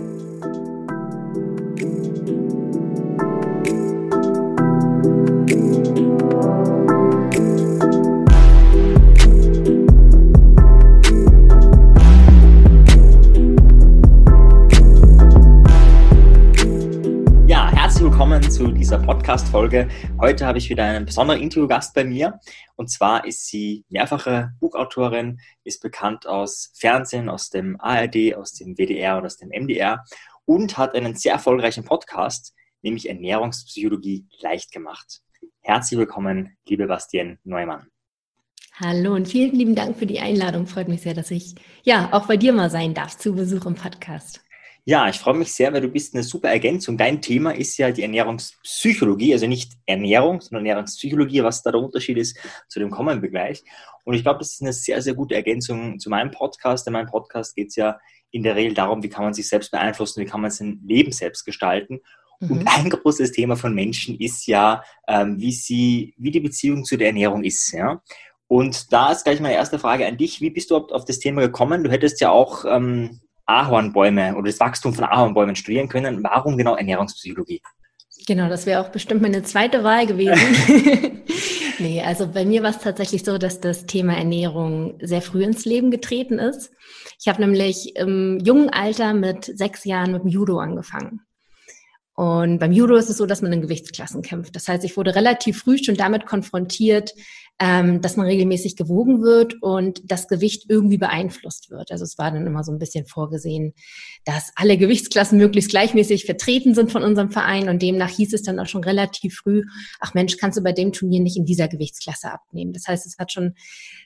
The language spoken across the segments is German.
Bye. Podcast-Folge. Heute habe ich wieder einen besonderen Interviewgast bei mir. Und zwar ist sie mehrfache Buchautorin, ist bekannt aus Fernsehen, aus dem ARD, aus dem WDR und aus dem MDR und hat einen sehr erfolgreichen Podcast, nämlich Ernährungspsychologie leicht gemacht. Herzlich willkommen, liebe Bastian Neumann. Hallo und vielen lieben Dank für die Einladung. Freut mich sehr, dass ich ja auch bei dir mal sein darf zu Besuch im Podcast. Ja, ich freue mich sehr, weil du bist eine super Ergänzung. Dein Thema ist ja die Ernährungspsychologie, also nicht Ernährung, sondern Ernährungspsychologie, was da der Unterschied ist, zu dem kommen wir gleich. Und ich glaube, das ist eine sehr, sehr gute Ergänzung zu meinem Podcast. In meinem Podcast geht es ja in der Regel darum, wie kann man sich selbst beeinflussen, wie kann man sein Leben selbst gestalten. Mhm. Und ein großes Thema von Menschen ist ja, ähm, wie sie, wie die Beziehung zu der Ernährung ist. Ja? Und da ist gleich meine erste Frage an dich. Wie bist du auf das Thema gekommen? Du hättest ja auch ähm, Ahornbäume oder das Wachstum von Ahornbäumen studieren können. Warum genau Ernährungspsychologie? Genau, das wäre auch bestimmt meine zweite Wahl gewesen. nee, also bei mir war es tatsächlich so, dass das Thema Ernährung sehr früh ins Leben getreten ist. Ich habe nämlich im jungen Alter mit sechs Jahren mit dem Judo angefangen. Und beim Judo ist es so, dass man in Gewichtsklassen kämpft. Das heißt, ich wurde relativ früh schon damit konfrontiert, ähm, dass man regelmäßig gewogen wird und das Gewicht irgendwie beeinflusst wird. Also es war dann immer so ein bisschen vorgesehen, dass alle Gewichtsklassen möglichst gleichmäßig vertreten sind von unserem Verein und demnach hieß es dann auch schon relativ früh, ach Mensch, kannst du bei dem Turnier nicht in dieser Gewichtsklasse abnehmen. Das heißt, es hat schon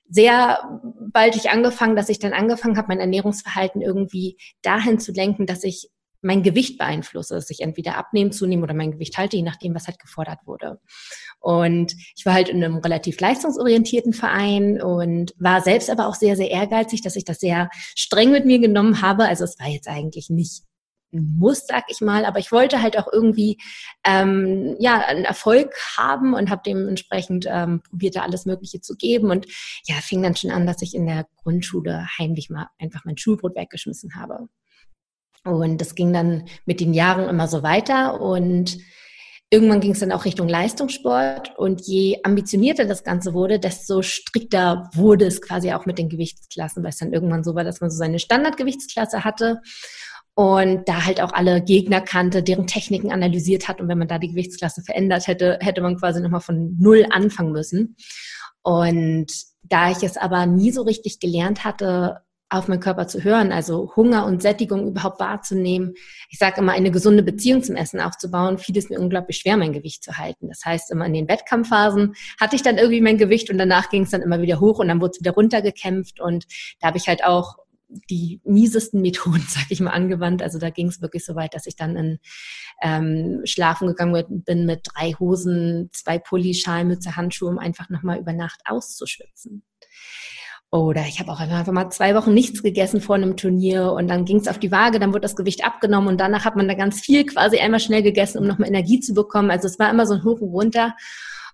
sehr baldig angefangen, dass ich dann angefangen habe, mein Ernährungsverhalten irgendwie dahin zu lenken, dass ich mein Gewicht beeinflusse, dass ich entweder abnehme, zunehme oder mein Gewicht halte, je nachdem, was halt gefordert wurde. Und ich war halt in einem relativ leistungsorientierten Verein und war selbst aber auch sehr, sehr ehrgeizig, dass ich das sehr streng mit mir genommen habe. Also es war jetzt eigentlich nicht muss, sag ich mal, aber ich wollte halt auch irgendwie ähm, ja einen Erfolg haben und habe dementsprechend ähm, probiert, da alles Mögliche zu geben und ja fing dann schon an, dass ich in der Grundschule heimlich mal einfach mein Schulbrot weggeschmissen habe. Und das ging dann mit den Jahren immer so weiter. Und irgendwann ging es dann auch Richtung Leistungssport. Und je ambitionierter das Ganze wurde, desto strikter wurde es quasi auch mit den Gewichtsklassen, weil es dann irgendwann so war, dass man so seine Standardgewichtsklasse hatte und da halt auch alle Gegner kannte, deren Techniken analysiert hat. Und wenn man da die Gewichtsklasse verändert hätte, hätte man quasi nochmal von Null anfangen müssen. Und da ich es aber nie so richtig gelernt hatte, auf meinen Körper zu hören, also Hunger und Sättigung überhaupt wahrzunehmen. Ich sage immer, eine gesunde Beziehung zum Essen aufzubauen, fiel es mir unglaublich schwer, mein Gewicht zu halten. Das heißt, immer in den Wettkampfphasen hatte ich dann irgendwie mein Gewicht und danach ging es dann immer wieder hoch und dann wurde es wieder runtergekämpft und da habe ich halt auch die miesesten Methoden, sag ich mal, angewandt. Also da ging es wirklich so weit, dass ich dann in ähm, Schlafen gegangen bin mit drei Hosen, zwei Pulli, Schalmütze, Handschuhe, um einfach nochmal über Nacht auszuschwitzen. Oder ich habe auch einfach mal zwei Wochen nichts gegessen vor einem Turnier und dann ging es auf die Waage, dann wurde das Gewicht abgenommen und danach hat man da ganz viel quasi einmal schnell gegessen, um nochmal Energie zu bekommen. Also es war immer so ein Hoch und Runter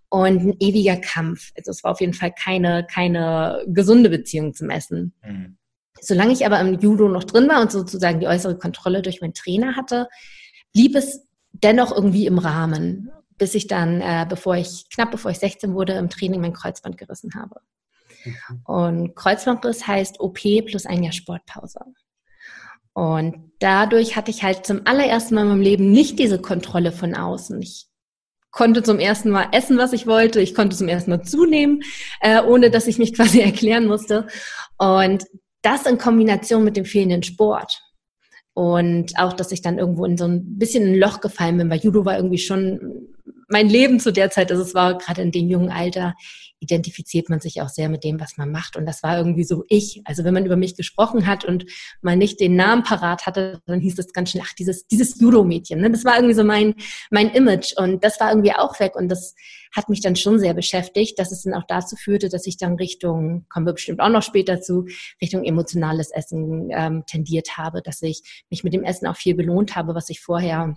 und ein ewiger Kampf. Also es war auf jeden Fall keine, keine gesunde Beziehung zum Essen. Mhm. Solange ich aber im Judo noch drin war und sozusagen die äußere Kontrolle durch meinen Trainer hatte, blieb es dennoch irgendwie im Rahmen, bis ich dann, äh, bevor ich, knapp bevor ich 16 wurde, im Training mein Kreuzband gerissen habe. Mhm. Und Kreuzbandriss heißt OP plus ein Jahr Sportpause. Und dadurch hatte ich halt zum allerersten Mal in meinem Leben nicht diese Kontrolle von außen. Ich konnte zum ersten Mal essen, was ich wollte. Ich konnte zum ersten Mal zunehmen, äh, ohne dass ich mich quasi erklären musste. Und das in Kombination mit dem fehlenden Sport. Und auch, dass ich dann irgendwo in so ein bisschen ein Loch gefallen bin, weil Judo war irgendwie schon mein Leben zu der Zeit, also es war gerade in dem jungen Alter, identifiziert man sich auch sehr mit dem, was man macht. Und das war irgendwie so ich. Also wenn man über mich gesprochen hat und man nicht den Namen parat hatte, dann hieß es ganz schnell, ach, dieses, dieses Judo-Mädchen. Ne? Das war irgendwie so mein, mein Image. Und das war irgendwie auch weg. Und das hat mich dann schon sehr beschäftigt, dass es dann auch dazu führte, dass ich dann Richtung, kommen wir bestimmt auch noch später zu, Richtung emotionales Essen ähm, tendiert habe, dass ich mich mit dem Essen auch viel belohnt habe, was ich vorher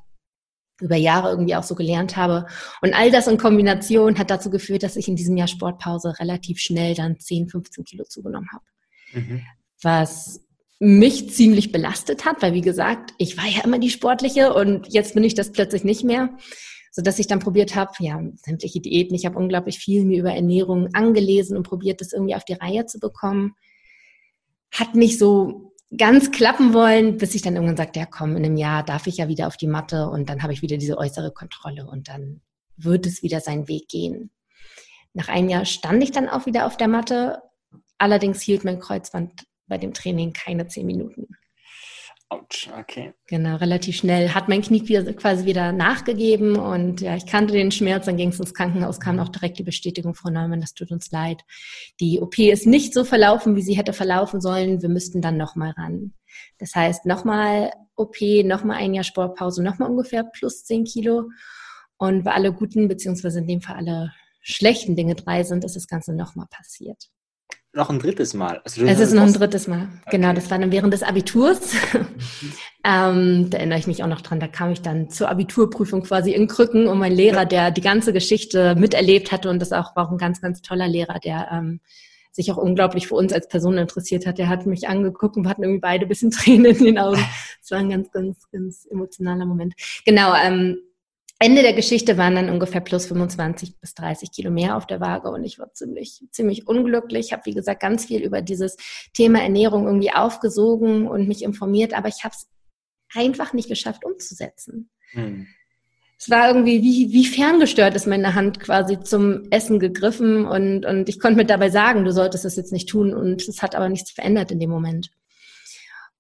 über Jahre irgendwie auch so gelernt habe. Und all das in Kombination hat dazu geführt, dass ich in diesem Jahr Sportpause relativ schnell dann 10, 15 Kilo zugenommen habe. Mhm. Was mich ziemlich belastet hat, weil wie gesagt, ich war ja immer die Sportliche und jetzt bin ich das plötzlich nicht mehr, so dass ich dann probiert habe, ja, sämtliche Diäten. Ich habe unglaublich viel mir über Ernährung angelesen und probiert, das irgendwie auf die Reihe zu bekommen. Hat nicht so ganz klappen wollen, bis ich dann irgendwann sagte, ja komm, in einem Jahr darf ich ja wieder auf die Matte und dann habe ich wieder diese äußere Kontrolle und dann wird es wieder seinen Weg gehen. Nach einem Jahr stand ich dann auch wieder auf der Matte. Allerdings hielt mein Kreuzband bei dem Training keine zehn Minuten. Autsch, okay. Genau, relativ schnell hat mein Knie quasi wieder nachgegeben und ja, ich kannte den Schmerz, dann ging es ins Krankenhaus, kam auch direkt die Bestätigung, Frau Neumann, das tut uns leid. Die OP ist nicht so verlaufen, wie sie hätte verlaufen sollen, wir müssten dann nochmal ran. Das heißt, nochmal OP, nochmal ein Jahr Sportpause, nochmal ungefähr plus zehn Kilo und weil alle guten, beziehungsweise in dem Fall alle schlechten Dinge drei sind, ist das Ganze nochmal passiert noch ein drittes Mal. Also es ist noch ein drittes Mal. Okay. Genau, das war dann während des Abiturs. ähm, da erinnere ich mich auch noch dran. Da kam ich dann zur Abiturprüfung quasi in Krücken und mein Lehrer, der die ganze Geschichte miterlebt hatte und das auch war auch ein ganz, ganz toller Lehrer, der ähm, sich auch unglaublich für uns als Person interessiert hat. Der hat mich angeguckt und wir hatten irgendwie beide ein bisschen Tränen in den Augen. Es war ein ganz, ganz, ganz emotionaler Moment. Genau, ähm, Ende der Geschichte waren dann ungefähr plus 25 bis 30 Kilo mehr auf der Waage und ich war ziemlich, ziemlich unglücklich. Ich habe, wie gesagt, ganz viel über dieses Thema Ernährung irgendwie aufgesogen und mich informiert, aber ich habe es einfach nicht geschafft umzusetzen. Hm. Es war irgendwie wie, wie ferngestört ist meine Hand quasi zum Essen gegriffen und, und ich konnte mir dabei sagen, du solltest das jetzt nicht tun und es hat aber nichts verändert in dem Moment.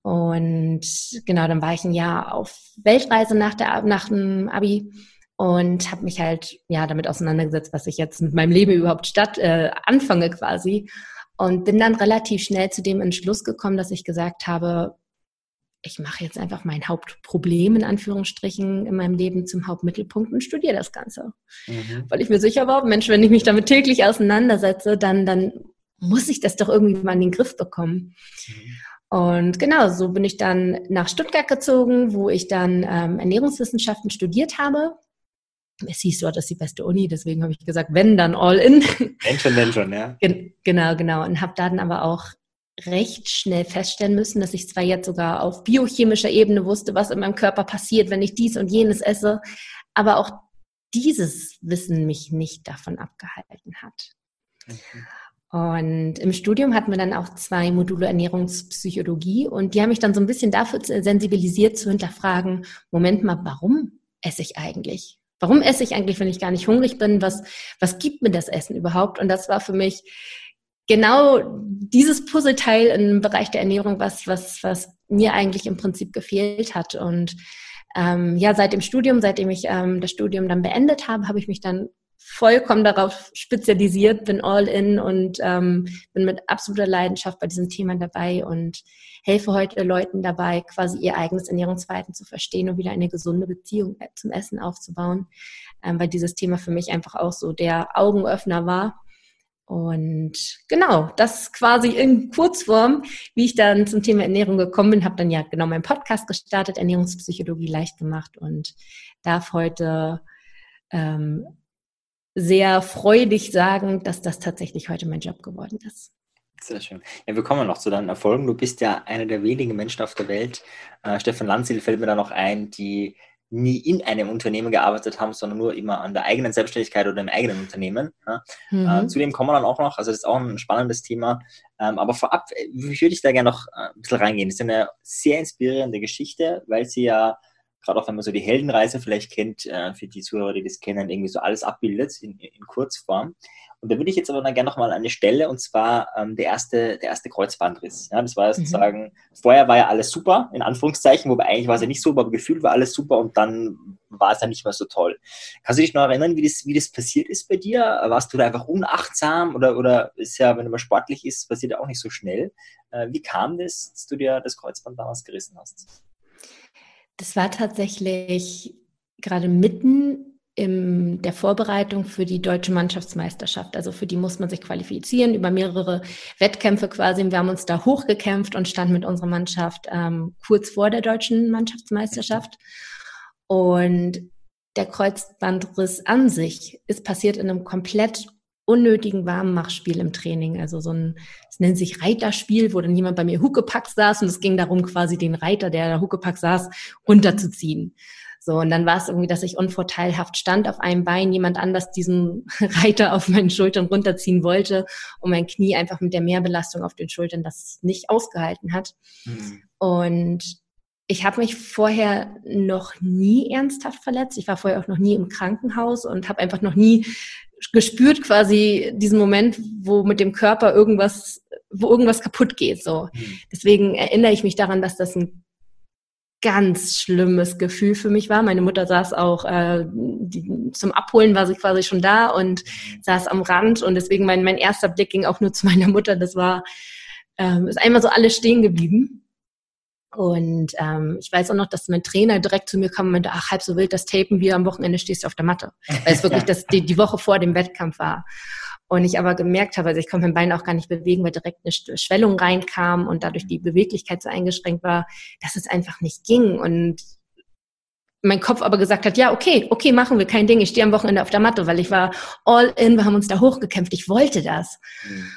Und genau, dann war ich ein Jahr auf Weltreise nach, der, nach dem Abi und habe mich halt ja damit auseinandergesetzt, was ich jetzt mit meinem Leben überhaupt statt äh, anfange quasi und bin dann relativ schnell zu dem Entschluss gekommen, dass ich gesagt habe, ich mache jetzt einfach mein Hauptproblem in Anführungsstrichen in meinem Leben zum Hauptmittelpunkt und studiere das Ganze. Mhm. Weil ich mir sicher war, Mensch, wenn ich mich damit täglich auseinandersetze, dann, dann muss ich das doch irgendwie mal in den Griff bekommen. Mhm. Und genau, so bin ich dann nach Stuttgart gezogen, wo ich dann ähm, Ernährungswissenschaften studiert habe es hieß dort, das ist die beste Uni, deswegen habe ich gesagt, wenn, dann all in. Wenn schon, wenn schon, ja. genau, genau. Und habe dann aber auch recht schnell feststellen müssen, dass ich zwar jetzt sogar auf biochemischer Ebene wusste, was in meinem Körper passiert, wenn ich dies und jenes esse, aber auch dieses Wissen mich nicht davon abgehalten hat. Mhm. Und im Studium hatten wir dann auch zwei Module Ernährungspsychologie und die haben mich dann so ein bisschen dafür sensibilisiert zu hinterfragen, Moment mal, warum esse ich eigentlich? Warum esse ich eigentlich, wenn ich gar nicht hungrig bin? Was, was gibt mir das Essen überhaupt? Und das war für mich genau dieses Puzzleteil im Bereich der Ernährung, was, was, was mir eigentlich im Prinzip gefehlt hat. Und ähm, ja, seit dem Studium, seitdem ich ähm, das Studium dann beendet habe, habe ich mich dann vollkommen darauf spezialisiert, bin all in und ähm, bin mit absoluter Leidenschaft bei diesem Thema dabei und helfe heute Leuten dabei, quasi ihr eigenes Ernährungsverhalten zu verstehen und wieder eine gesunde Beziehung zum Essen aufzubauen, ähm, weil dieses Thema für mich einfach auch so der Augenöffner war. Und genau, das quasi in Kurzform, wie ich dann zum Thema Ernährung gekommen bin, habe dann ja genau meinen Podcast gestartet, Ernährungspsychologie leicht gemacht und darf heute ähm, sehr freudig sagen, dass das tatsächlich heute mein Job geworden ist. Sehr schön. Ja, wir kommen noch zu deinen Erfolgen. Du bist ja einer der wenigen Menschen auf der Welt. Äh, Stefan Lanzil fällt mir da noch ein, die nie in einem Unternehmen gearbeitet haben, sondern nur immer an der eigenen Selbstständigkeit oder im eigenen Unternehmen. Ja. Mhm. Äh, zu dem kommen wir dann auch noch. Also das ist auch ein spannendes Thema. Ähm, aber vorab, äh, würde ich da gerne noch äh, ein bisschen reingehen. Das ist eine sehr inspirierende Geschichte, weil sie ja gerade auch wenn man so die Heldenreise vielleicht kennt, äh, für die Zuhörer, die das kennen, irgendwie so alles abbildet in, in Kurzform. Und da würde ich jetzt aber dann gerne nochmal eine Stelle, und zwar ähm, der, erste, der erste Kreuzbandriss. Ja, das war ja mhm. sozusagen, mhm. vorher war ja alles super, in Anführungszeichen, wobei eigentlich war es ja nicht so, aber gefühlt war alles super und dann war es ja nicht mehr so toll. Kannst du dich noch erinnern, wie das, wie das passiert ist bei dir? Warst du da einfach unachtsam oder, oder ist ja, wenn man sportlich ist, passiert ja auch nicht so schnell. Äh, wie kam das, dass du dir das Kreuzband damals gerissen hast? Das war tatsächlich gerade mitten in der Vorbereitung für die deutsche Mannschaftsmeisterschaft. Also für die muss man sich qualifizieren über mehrere Wettkämpfe quasi. Wir haben uns da hochgekämpft und standen mit unserer Mannschaft ähm, kurz vor der deutschen Mannschaftsmeisterschaft. Und der Kreuzbandriss an sich ist passiert in einem komplett unnötigen Warmmachspiel im Training. Also so ein, es nennt sich Reiterspiel, wo dann jemand bei mir Huckepack saß und es ging darum, quasi den Reiter, der da Huckepack saß, runterzuziehen. So, und dann war es irgendwie, dass ich unvorteilhaft stand auf einem Bein, jemand anders diesen Reiter auf meinen Schultern runterziehen wollte und mein Knie einfach mit der Mehrbelastung auf den Schultern das nicht ausgehalten hat. Mhm. Und ich habe mich vorher noch nie ernsthaft verletzt. Ich war vorher auch noch nie im Krankenhaus und habe einfach noch nie gespürt quasi diesen Moment, wo mit dem Körper irgendwas, wo irgendwas kaputt geht. So. Mhm. Deswegen erinnere ich mich daran, dass das ein ganz schlimmes Gefühl für mich war. Meine Mutter saß auch äh, die, zum Abholen war sie quasi schon da und saß am Rand und deswegen mein, mein erster Blick ging auch nur zu meiner Mutter. Das war ähm, ist einmal so alles stehen geblieben. Und ähm, ich weiß auch noch, dass mein Trainer direkt zu mir kam und meinte, ach, halb so wild, das Tapen wir am Wochenende stehst du auf der Matte. Weil es wirklich das, die, die Woche vor dem Wettkampf war. Und ich aber gemerkt habe, also ich konnte mein Bein auch gar nicht bewegen, weil direkt eine Schwellung reinkam und dadurch die Beweglichkeit so eingeschränkt war, dass es einfach nicht ging. Und mein Kopf aber gesagt hat, ja, okay, okay, machen wir, kein Ding, ich stehe am Wochenende auf der Matte, weil ich war all in, wir haben uns da hochgekämpft, ich wollte das. Mhm.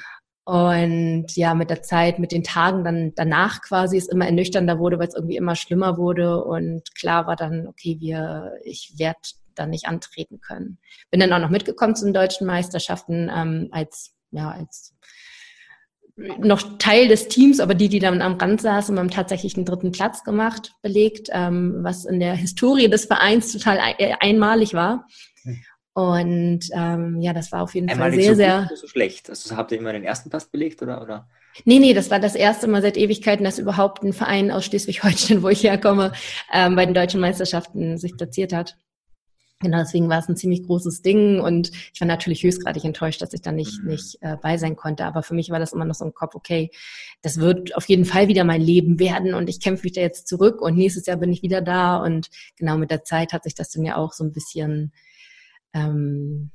Und ja, mit der Zeit, mit den Tagen dann danach quasi es immer ernüchternder wurde, weil es irgendwie immer schlimmer wurde. Und klar war dann, okay, wir, ich werde dann nicht antreten können. Bin dann auch noch mitgekommen zu den deutschen Meisterschaften ähm, als, ja, als noch Teil des Teams, aber die, die dann am Rand saßen, haben tatsächlich einen dritten Platz gemacht, belegt, ähm, was in der Historie des Vereins total einmalig war. Und ähm, ja, das war auf jeden Einmal Fall sehr, so sehr. so schlecht. Also habt ihr immer den ersten Platz belegt oder, oder? Nee, nee, das war das erste Mal seit Ewigkeiten, dass überhaupt ein Verein aus Schleswig-Holstein, wo ich herkomme, ähm, bei den deutschen Meisterschaften sich platziert hat. Genau, deswegen war es ein ziemlich großes Ding und ich war natürlich höchstgradig enttäuscht, dass ich da nicht, mhm. nicht äh, bei sein konnte. Aber für mich war das immer noch so im Kopf, okay, das wird auf jeden Fall wieder mein Leben werden und ich kämpfe mich da jetzt zurück und nächstes Jahr bin ich wieder da und genau mit der Zeit hat sich das dann ja auch so ein bisschen ähm,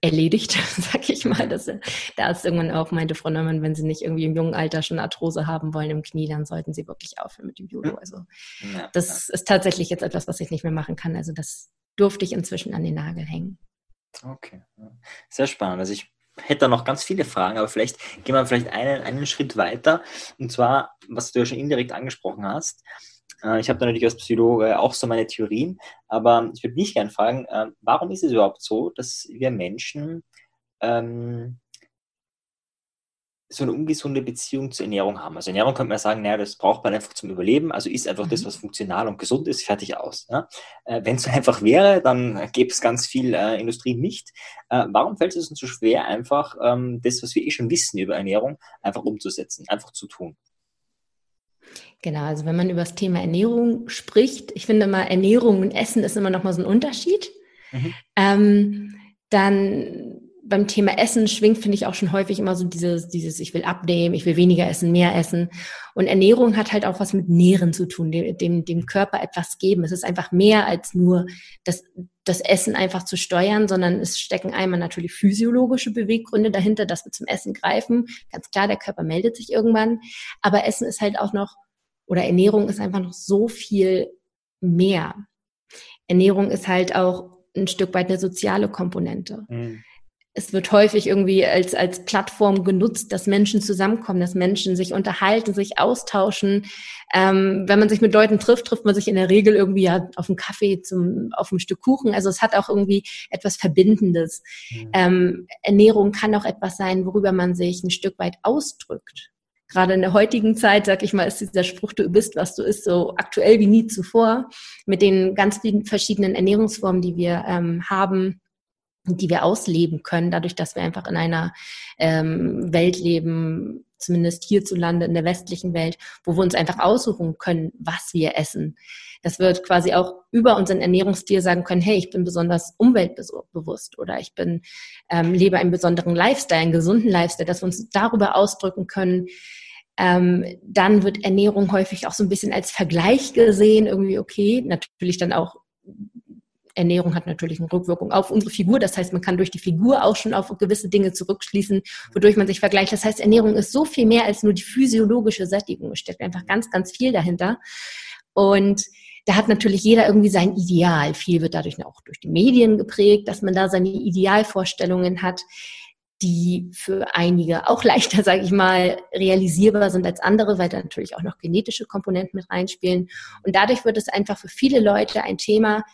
erledigt, sag ich mal. Das, da ist irgendwann auch meinte Frau Neumann, wenn Sie nicht irgendwie im jungen Alter schon Arthrose haben wollen im Knie, dann sollten Sie wirklich aufhören mit dem Judo. Also ja, das ja. ist tatsächlich jetzt etwas, was ich nicht mehr machen kann. Also das durfte ich inzwischen an den Nagel hängen. Okay, sehr spannend. Also ich hätte da noch ganz viele Fragen, aber vielleicht gehen wir vielleicht einen, einen Schritt weiter. Und zwar, was du ja schon indirekt angesprochen hast, äh, ich habe da natürlich als Psychologe auch so meine Theorien, aber ich würde mich gerne fragen, äh, warum ist es überhaupt so, dass wir Menschen ähm, so eine ungesunde Beziehung zur Ernährung haben. Also Ernährung könnte man sagen, naja, das braucht man einfach zum Überleben, also ist einfach mhm. das, was funktional und gesund ist, fertig aus. Ja? Äh, Wenn es so einfach wäre, dann gäbe es ganz viel äh, Industrie nicht. Äh, warum fällt es uns so schwer, einfach ähm, das, was wir eh schon wissen über Ernährung, einfach umzusetzen, einfach zu tun? Genau, also wenn man über das Thema Ernährung spricht, ich finde immer, Ernährung und Essen ist immer noch mal so ein Unterschied. Mhm. Ähm, dann beim Thema Essen schwingt, finde ich auch schon häufig immer so dieses, dieses, ich will abnehmen, ich will weniger essen, mehr essen. Und Ernährung hat halt auch was mit Nähren zu tun, dem, dem, dem Körper etwas geben. Es ist einfach mehr als nur das, das Essen einfach zu steuern, sondern es stecken einmal natürlich physiologische Beweggründe dahinter, dass wir zum Essen greifen. Ganz klar, der Körper meldet sich irgendwann. Aber Essen ist halt auch noch oder Ernährung ist einfach noch so viel mehr. Ernährung ist halt auch ein Stück weit eine soziale Komponente. Mhm. Es wird häufig irgendwie als, als Plattform genutzt, dass Menschen zusammenkommen, dass Menschen sich unterhalten, sich austauschen. Ähm, wenn man sich mit Leuten trifft, trifft man sich in der Regel irgendwie ja auf einen Kaffee, zum, auf ein Stück Kuchen. Also es hat auch irgendwie etwas Verbindendes. Mhm. Ähm, Ernährung kann auch etwas sein, worüber man sich ein Stück weit ausdrückt gerade in der heutigen Zeit, sag ich mal, ist dieser Spruch, du bist, was du isst, so aktuell wie nie zuvor, mit den ganz vielen verschiedenen Ernährungsformen, die wir ähm, haben, die wir ausleben können, dadurch, dass wir einfach in einer ähm, Welt leben, zumindest hierzulande in der westlichen Welt, wo wir uns einfach aussuchen können, was wir essen. Das wird quasi auch über unseren Ernährungsstil sagen können, hey, ich bin besonders umweltbewusst oder ich bin, ähm, lebe einen besonderen Lifestyle, einen gesunden Lifestyle, dass wir uns darüber ausdrücken können, ähm, dann wird Ernährung häufig auch so ein bisschen als Vergleich gesehen, irgendwie okay, natürlich dann auch Ernährung hat natürlich eine Rückwirkung auf unsere Figur. Das heißt, man kann durch die Figur auch schon auf gewisse Dinge zurückschließen, wodurch man sich vergleicht. Das heißt, Ernährung ist so viel mehr als nur die physiologische Sättigung. Es steckt einfach ganz, ganz viel dahinter. Und da hat natürlich jeder irgendwie sein Ideal. Viel wird dadurch auch durch die Medien geprägt, dass man da seine Idealvorstellungen hat, die für einige auch leichter, sage ich mal, realisierbar sind als andere, weil da natürlich auch noch genetische Komponenten mit reinspielen. Und dadurch wird es einfach für viele Leute ein Thema,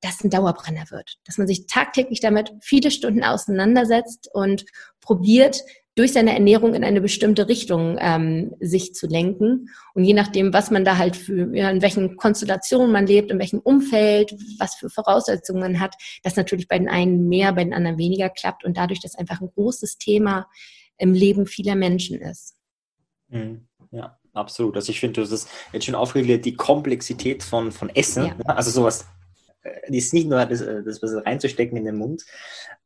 das ein Dauerbrenner wird. Dass man sich tagtäglich damit viele Stunden auseinandersetzt und probiert, durch seine Ernährung in eine bestimmte Richtung ähm, sich zu lenken. Und je nachdem, was man da halt für, ja, in welchen Konstellationen man lebt, in welchem Umfeld, was für Voraussetzungen man hat, das natürlich bei den einen mehr, bei den anderen weniger klappt und dadurch das einfach ein großes Thema im Leben vieler Menschen ist. Mhm. Ja, absolut. Also ich finde, hast es jetzt schon aufgegliedert, die Komplexität von, von Essen. Ja. Ne? Also sowas, äh, die ist nicht nur das, äh, das was reinzustecken in den Mund.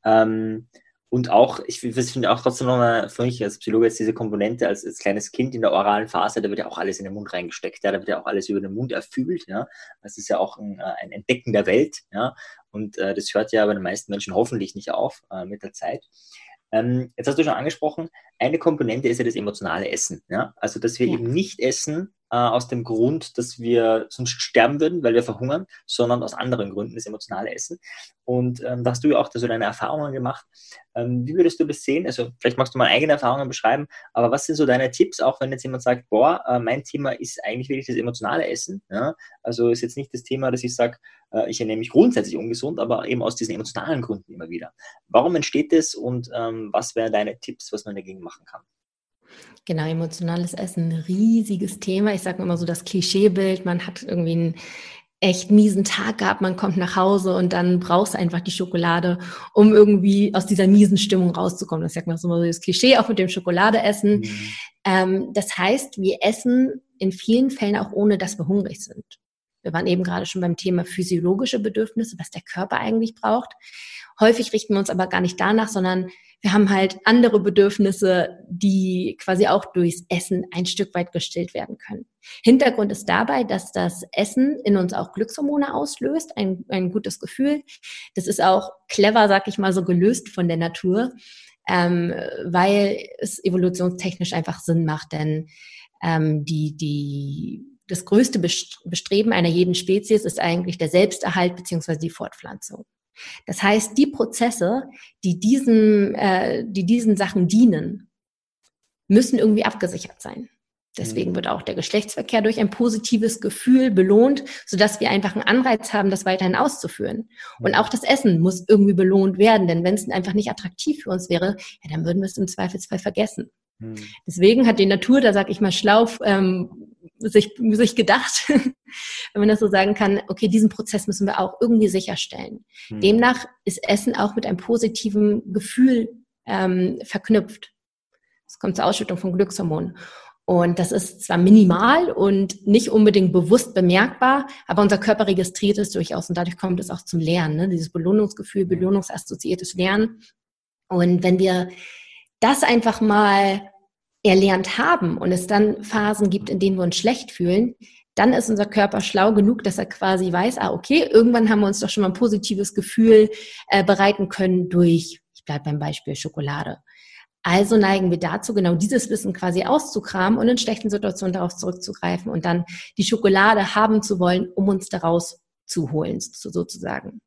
Ähm, und auch, ich finde auch trotzdem nochmal für mich als Psychologe jetzt diese Komponente als, als kleines Kind in der oralen Phase, da wird ja auch alles in den Mund reingesteckt, ja, da wird ja auch alles über den Mund erfüllt, ja. Das ist ja auch ein, äh, ein Entdecken der Welt, ja. Und äh, das hört ja bei den meisten Menschen hoffentlich nicht auf äh, mit der Zeit. Ähm, jetzt hast du schon angesprochen, eine Komponente ist ja das emotionale Essen. Ja? Also, dass wir ja. eben nicht essen äh, aus dem Grund, dass wir sonst sterben würden, weil wir verhungern, sondern aus anderen Gründen das emotionale Essen. Und ähm, da hast du ja auch so deine Erfahrungen gemacht. Ähm, wie würdest du das sehen? Also, vielleicht magst du mal eigene Erfahrungen beschreiben, aber was sind so deine Tipps, auch wenn jetzt jemand sagt, boah, äh, mein Thema ist eigentlich wirklich das emotionale Essen. Ja? Also, ist jetzt nicht das Thema, dass ich sage, äh, ich ernähre mich grundsätzlich ungesund, aber eben aus diesen emotionalen Gründen immer wieder. Warum entsteht das und ähm, was wären deine Tipps, was man dagegen machen kann? Genau, emotionales Essen, ein riesiges Thema. Ich sage immer so das Klischeebild, man hat irgendwie einen echt miesen Tag gehabt, man kommt nach Hause und dann brauchst du einfach die Schokolade, um irgendwie aus dieser miesen Stimmung rauszukommen. Das sagt man so das Klischee auch mit dem Schokoladeessen. Mhm. Ähm, das heißt, wir essen in vielen Fällen auch ohne, dass wir hungrig sind. Wir waren eben gerade schon beim Thema physiologische Bedürfnisse, was der Körper eigentlich braucht. Häufig richten wir uns aber gar nicht danach, sondern wir haben halt andere Bedürfnisse, die quasi auch durchs Essen ein Stück weit gestillt werden können. Hintergrund ist dabei, dass das Essen in uns auch Glückshormone auslöst, ein, ein gutes Gefühl. Das ist auch clever, sag ich mal, so gelöst von der Natur, ähm, weil es evolutionstechnisch einfach Sinn macht, denn ähm, die, die das größte Bestreben einer jeden Spezies ist eigentlich der Selbsterhalt beziehungsweise die Fortpflanzung. Das heißt, die Prozesse, die diesen, äh, die diesen Sachen dienen, müssen irgendwie abgesichert sein. Deswegen mhm. wird auch der Geschlechtsverkehr durch ein positives Gefühl belohnt, sodass wir einfach einen Anreiz haben, das weiterhin auszuführen. Und auch das Essen muss irgendwie belohnt werden, denn wenn es einfach nicht attraktiv für uns wäre, ja, dann würden wir es im Zweifelsfall vergessen. Mhm. Deswegen hat die Natur, da sage ich mal schlau, ähm, sich, sich gedacht, wenn man das so sagen kann, okay, diesen Prozess müssen wir auch irgendwie sicherstellen. Mhm. Demnach ist Essen auch mit einem positiven Gefühl ähm, verknüpft. Es kommt zur Ausschüttung von Glückshormonen. Und das ist zwar minimal und nicht unbedingt bewusst bemerkbar, aber unser Körper registriert es durchaus und dadurch kommt es auch zum Lernen, ne? dieses Belohnungsgefühl, belohnungsassoziiertes Lernen. Und wenn wir das einfach mal erlernt haben und es dann Phasen gibt, in denen wir uns schlecht fühlen, dann ist unser Körper schlau genug, dass er quasi weiß, ah, okay, irgendwann haben wir uns doch schon mal ein positives Gefühl äh, bereiten können durch, ich bleibe beim Beispiel Schokolade. Also neigen wir dazu, genau dieses Wissen quasi auszukramen und in schlechten Situationen darauf zurückzugreifen und dann die Schokolade haben zu wollen, um uns daraus zu holen, sozusagen.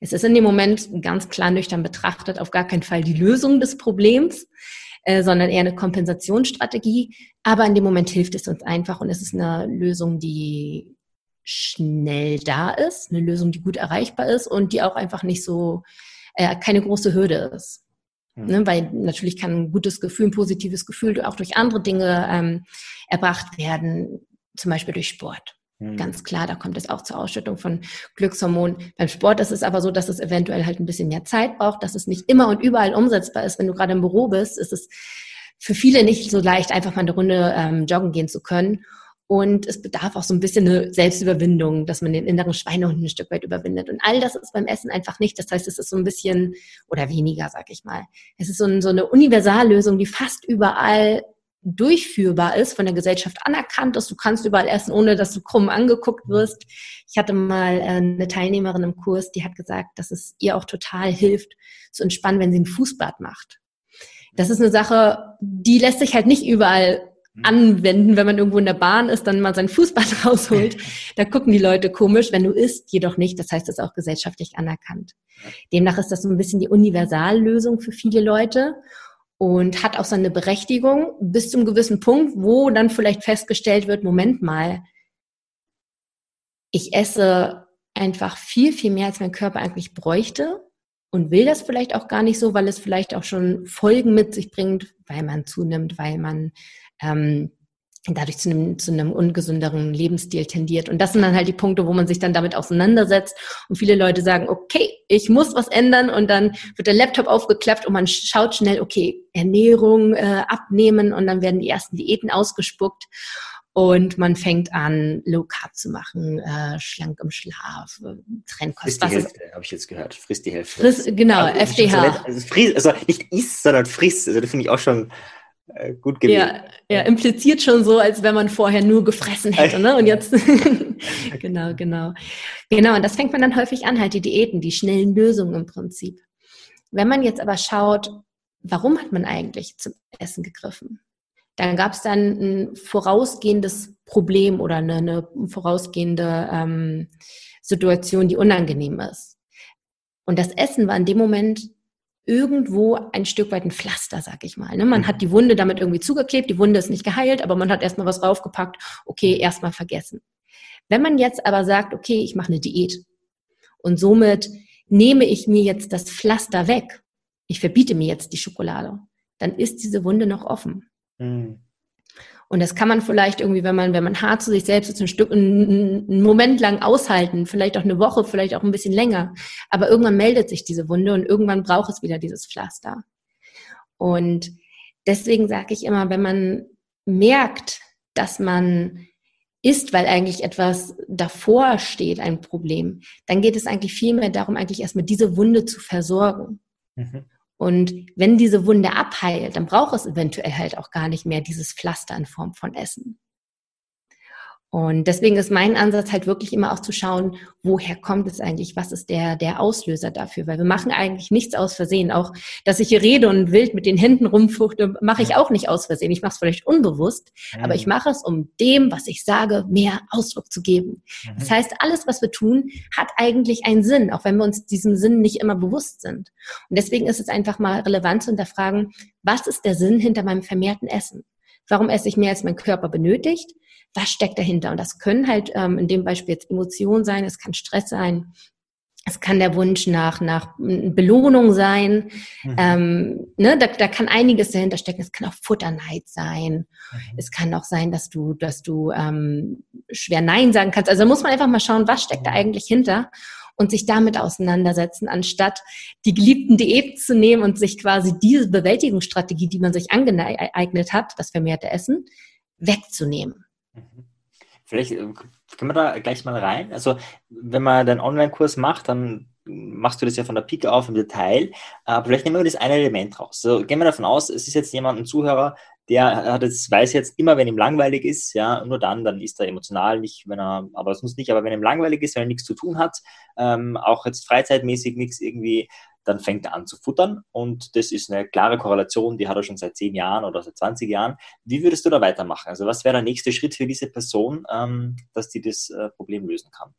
Es ist in dem Moment ganz klar nüchtern betrachtet auf gar keinen Fall die Lösung des Problems, äh, sondern eher eine Kompensationsstrategie. Aber in dem Moment hilft es uns einfach und es ist eine Lösung, die schnell da ist, eine Lösung, die gut erreichbar ist und die auch einfach nicht so, äh, keine große Hürde ist. Mhm. Ne, weil natürlich kann ein gutes Gefühl, ein positives Gefühl auch durch andere Dinge ähm, erbracht werden, zum Beispiel durch Sport. Mhm. Ganz klar, da kommt es auch zur Ausschüttung von Glückshormonen. Beim Sport ist es aber so, dass es eventuell halt ein bisschen mehr Zeit braucht, dass es nicht immer und überall umsetzbar ist. Wenn du gerade im Büro bist, ist es für viele nicht so leicht, einfach mal eine Runde ähm, joggen gehen zu können. Und es bedarf auch so ein bisschen eine Selbstüberwindung, dass man den inneren Schweinehund ein Stück weit überwindet. Und all das ist beim Essen einfach nicht. Das heißt, es ist so ein bisschen oder weniger, sag ich mal. Es ist so, ein, so eine Universallösung, die fast überall durchführbar ist, von der Gesellschaft anerkannt ist. Du kannst überall essen, ohne dass du krumm angeguckt wirst. Ich hatte mal äh, eine Teilnehmerin im Kurs, die hat gesagt, dass es ihr auch total hilft, zu entspannen, wenn sie ein Fußbad macht. Das ist eine Sache, die lässt sich halt nicht überall mhm. anwenden, wenn man irgendwo in der Bahn ist, dann mal sein Fußball rausholt. Da gucken die Leute komisch, wenn du isst, jedoch nicht. Das heißt, es ist auch gesellschaftlich anerkannt. Demnach ist das so ein bisschen die Universallösung für viele Leute und hat auch seine Berechtigung bis zum gewissen Punkt, wo dann vielleicht festgestellt wird, Moment mal, ich esse einfach viel, viel mehr, als mein Körper eigentlich bräuchte und will das vielleicht auch gar nicht so, weil es vielleicht auch schon Folgen mit sich bringt, weil man zunimmt, weil man ähm, dadurch zu einem, zu einem ungesünderen Lebensstil tendiert. Und das sind dann halt die Punkte, wo man sich dann damit auseinandersetzt. Und viele Leute sagen, okay, ich muss was ändern. Und dann wird der Laptop aufgeklappt und man schaut schnell, okay, Ernährung äh, abnehmen und dann werden die ersten Diäten ausgespuckt. Und man fängt an, Low Carb zu machen, äh, schlank im Schlaf, äh, Trennkost. Frisst die Hälfte, habe ich jetzt gehört. Frisst die Hälfte. Friss, genau, also, FDH. Also, friss, also nicht isst, sondern frisst. Also das finde ich auch schon äh, gut gewählt. Ja, ja, impliziert schon so, als wenn man vorher nur gefressen hätte. Ne? Und jetzt, genau, genau. Genau, und das fängt man dann häufig an, halt die Diäten, die schnellen Lösungen im Prinzip. Wenn man jetzt aber schaut, warum hat man eigentlich zum Essen gegriffen? Dann gab es dann ein vorausgehendes Problem oder eine, eine vorausgehende ähm, Situation, die unangenehm ist. Und das Essen war in dem Moment irgendwo ein Stück weit ein Pflaster, sag ich mal. Ne? Man hat die Wunde damit irgendwie zugeklebt, die Wunde ist nicht geheilt, aber man hat erstmal was draufgepackt, okay, erstmal vergessen. Wenn man jetzt aber sagt, okay, ich mache eine Diät und somit nehme ich mir jetzt das Pflaster weg, ich verbiete mir jetzt die Schokolade, dann ist diese Wunde noch offen. Mhm. Und das kann man vielleicht irgendwie, wenn man, wenn man hart zu sich selbst ist, ein Stück, einen, Moment lang aushalten, vielleicht auch eine Woche, vielleicht auch ein bisschen länger. Aber irgendwann meldet sich diese Wunde und irgendwann braucht es wieder dieses Pflaster. Und deswegen sage ich immer, wenn man merkt, dass man ist, weil eigentlich etwas davor steht, ein Problem, dann geht es eigentlich viel mehr darum, eigentlich erstmal diese Wunde zu versorgen. Mhm. Und wenn diese Wunde abheilt, dann braucht es eventuell halt auch gar nicht mehr dieses Pflaster in Form von Essen. Und deswegen ist mein Ansatz halt wirklich immer auch zu schauen, woher kommt es eigentlich? Was ist der, der Auslöser dafür? Weil wir machen eigentlich nichts aus Versehen. Auch, dass ich hier rede und wild mit den Händen rumfuchte, mache ich auch nicht aus Versehen. Ich mache es vielleicht unbewusst, mhm. aber ich mache es, um dem, was ich sage, mehr Ausdruck zu geben. Mhm. Das heißt, alles, was wir tun, hat eigentlich einen Sinn, auch wenn wir uns diesem Sinn nicht immer bewusst sind. Und deswegen ist es einfach mal relevant zu hinterfragen, was ist der Sinn hinter meinem vermehrten Essen? Warum esse ich mehr, als mein Körper benötigt? Was steckt dahinter? Und das können halt ähm, in dem Beispiel jetzt Emotionen sein, es kann Stress sein, es kann der Wunsch nach, nach Belohnung sein. Mhm. Ähm, ne, da, da kann einiges dahinter stecken. Es kann auch Futterneid sein. Mhm. Es kann auch sein, dass du, dass du ähm, schwer Nein sagen kannst. Also muss man einfach mal schauen, was steckt da mhm. eigentlich hinter und sich damit auseinandersetzen, anstatt die geliebten Diäten zu nehmen und sich quasi diese Bewältigungsstrategie, die man sich angeeignet hat, das vermehrte Essen, wegzunehmen. Mhm. Vielleicht äh, können wir da gleich mal rein. Also, wenn man den Online-Kurs macht, dann machst du das ja von der Pike auf im Detail. Aber vielleicht nehmen wir das eine Element raus. So, gehen wir davon aus, es ist jetzt jemand, ein Zuhörer, der hat jetzt, weiß jetzt immer, wenn ihm langweilig ist, ja, nur dann, dann ist er emotional nicht, wenn er, aber es muss nicht, aber wenn ihm langweilig ist, wenn er nichts zu tun hat, ähm, auch jetzt freizeitmäßig nichts irgendwie, dann fängt er an zu futtern und das ist eine klare Korrelation, die hat er schon seit zehn Jahren oder seit 20 Jahren. Wie würdest du da weitermachen? Also was wäre der nächste Schritt für diese Person, ähm, dass die das äh, Problem lösen kann?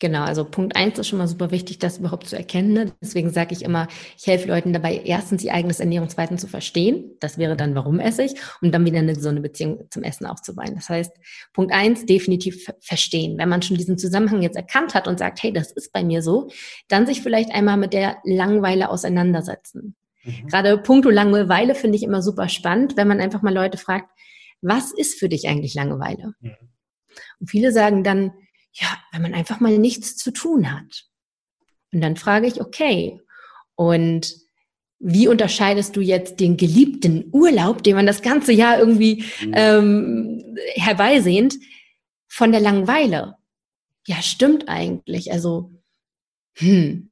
Genau, also Punkt eins ist schon mal super wichtig, das überhaupt zu erkennen. Ne? Deswegen sage ich immer, ich helfe Leuten dabei, erstens ihr eigenes Ernährungsverhalten zu verstehen. Das wäre dann, warum esse ich? Und dann wieder eine gesunde Beziehung zum Essen aufzubauen. Das heißt, Punkt eins, definitiv verstehen. Wenn man schon diesen Zusammenhang jetzt erkannt hat und sagt, hey, das ist bei mir so, dann sich vielleicht einmal mit der Langeweile auseinandersetzen. Mhm. Gerade puncto Langeweile finde ich immer super spannend, wenn man einfach mal Leute fragt, was ist für dich eigentlich Langeweile? Mhm. Und viele sagen dann, ja, wenn man einfach mal nichts zu tun hat. Und dann frage ich, okay, und wie unterscheidest du jetzt den geliebten Urlaub, den man das ganze Jahr irgendwie mhm. ähm, herbeisehnt, von der Langeweile? Ja, stimmt eigentlich. Also, hm,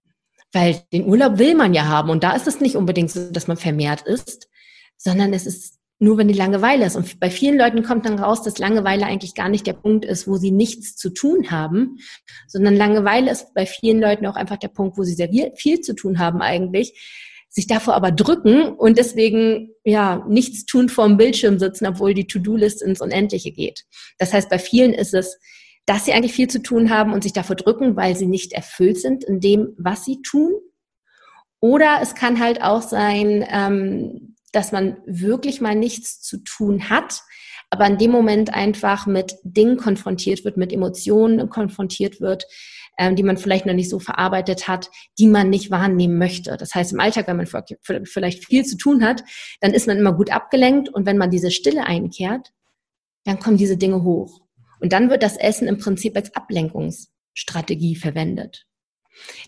weil den Urlaub will man ja haben und da ist es nicht unbedingt so, dass man vermehrt ist, sondern es ist nur wenn die Langeweile ist. Und bei vielen Leuten kommt dann raus, dass Langeweile eigentlich gar nicht der Punkt ist, wo sie nichts zu tun haben, sondern Langeweile ist bei vielen Leuten auch einfach der Punkt, wo sie sehr viel zu tun haben eigentlich, sich davor aber drücken und deswegen ja nichts tun vor dem Bildschirm sitzen, obwohl die To-Do-List ins Unendliche geht. Das heißt, bei vielen ist es, dass sie eigentlich viel zu tun haben und sich davor drücken, weil sie nicht erfüllt sind in dem, was sie tun. Oder es kann halt auch sein, ähm, dass man wirklich mal nichts zu tun hat, aber in dem Moment einfach mit Dingen konfrontiert wird, mit Emotionen konfrontiert wird, ähm, die man vielleicht noch nicht so verarbeitet hat, die man nicht wahrnehmen möchte. Das heißt, im Alltag, wenn man vielleicht viel zu tun hat, dann ist man immer gut abgelenkt und wenn man diese Stille einkehrt, dann kommen diese Dinge hoch. Und dann wird das Essen im Prinzip als Ablenkungsstrategie verwendet.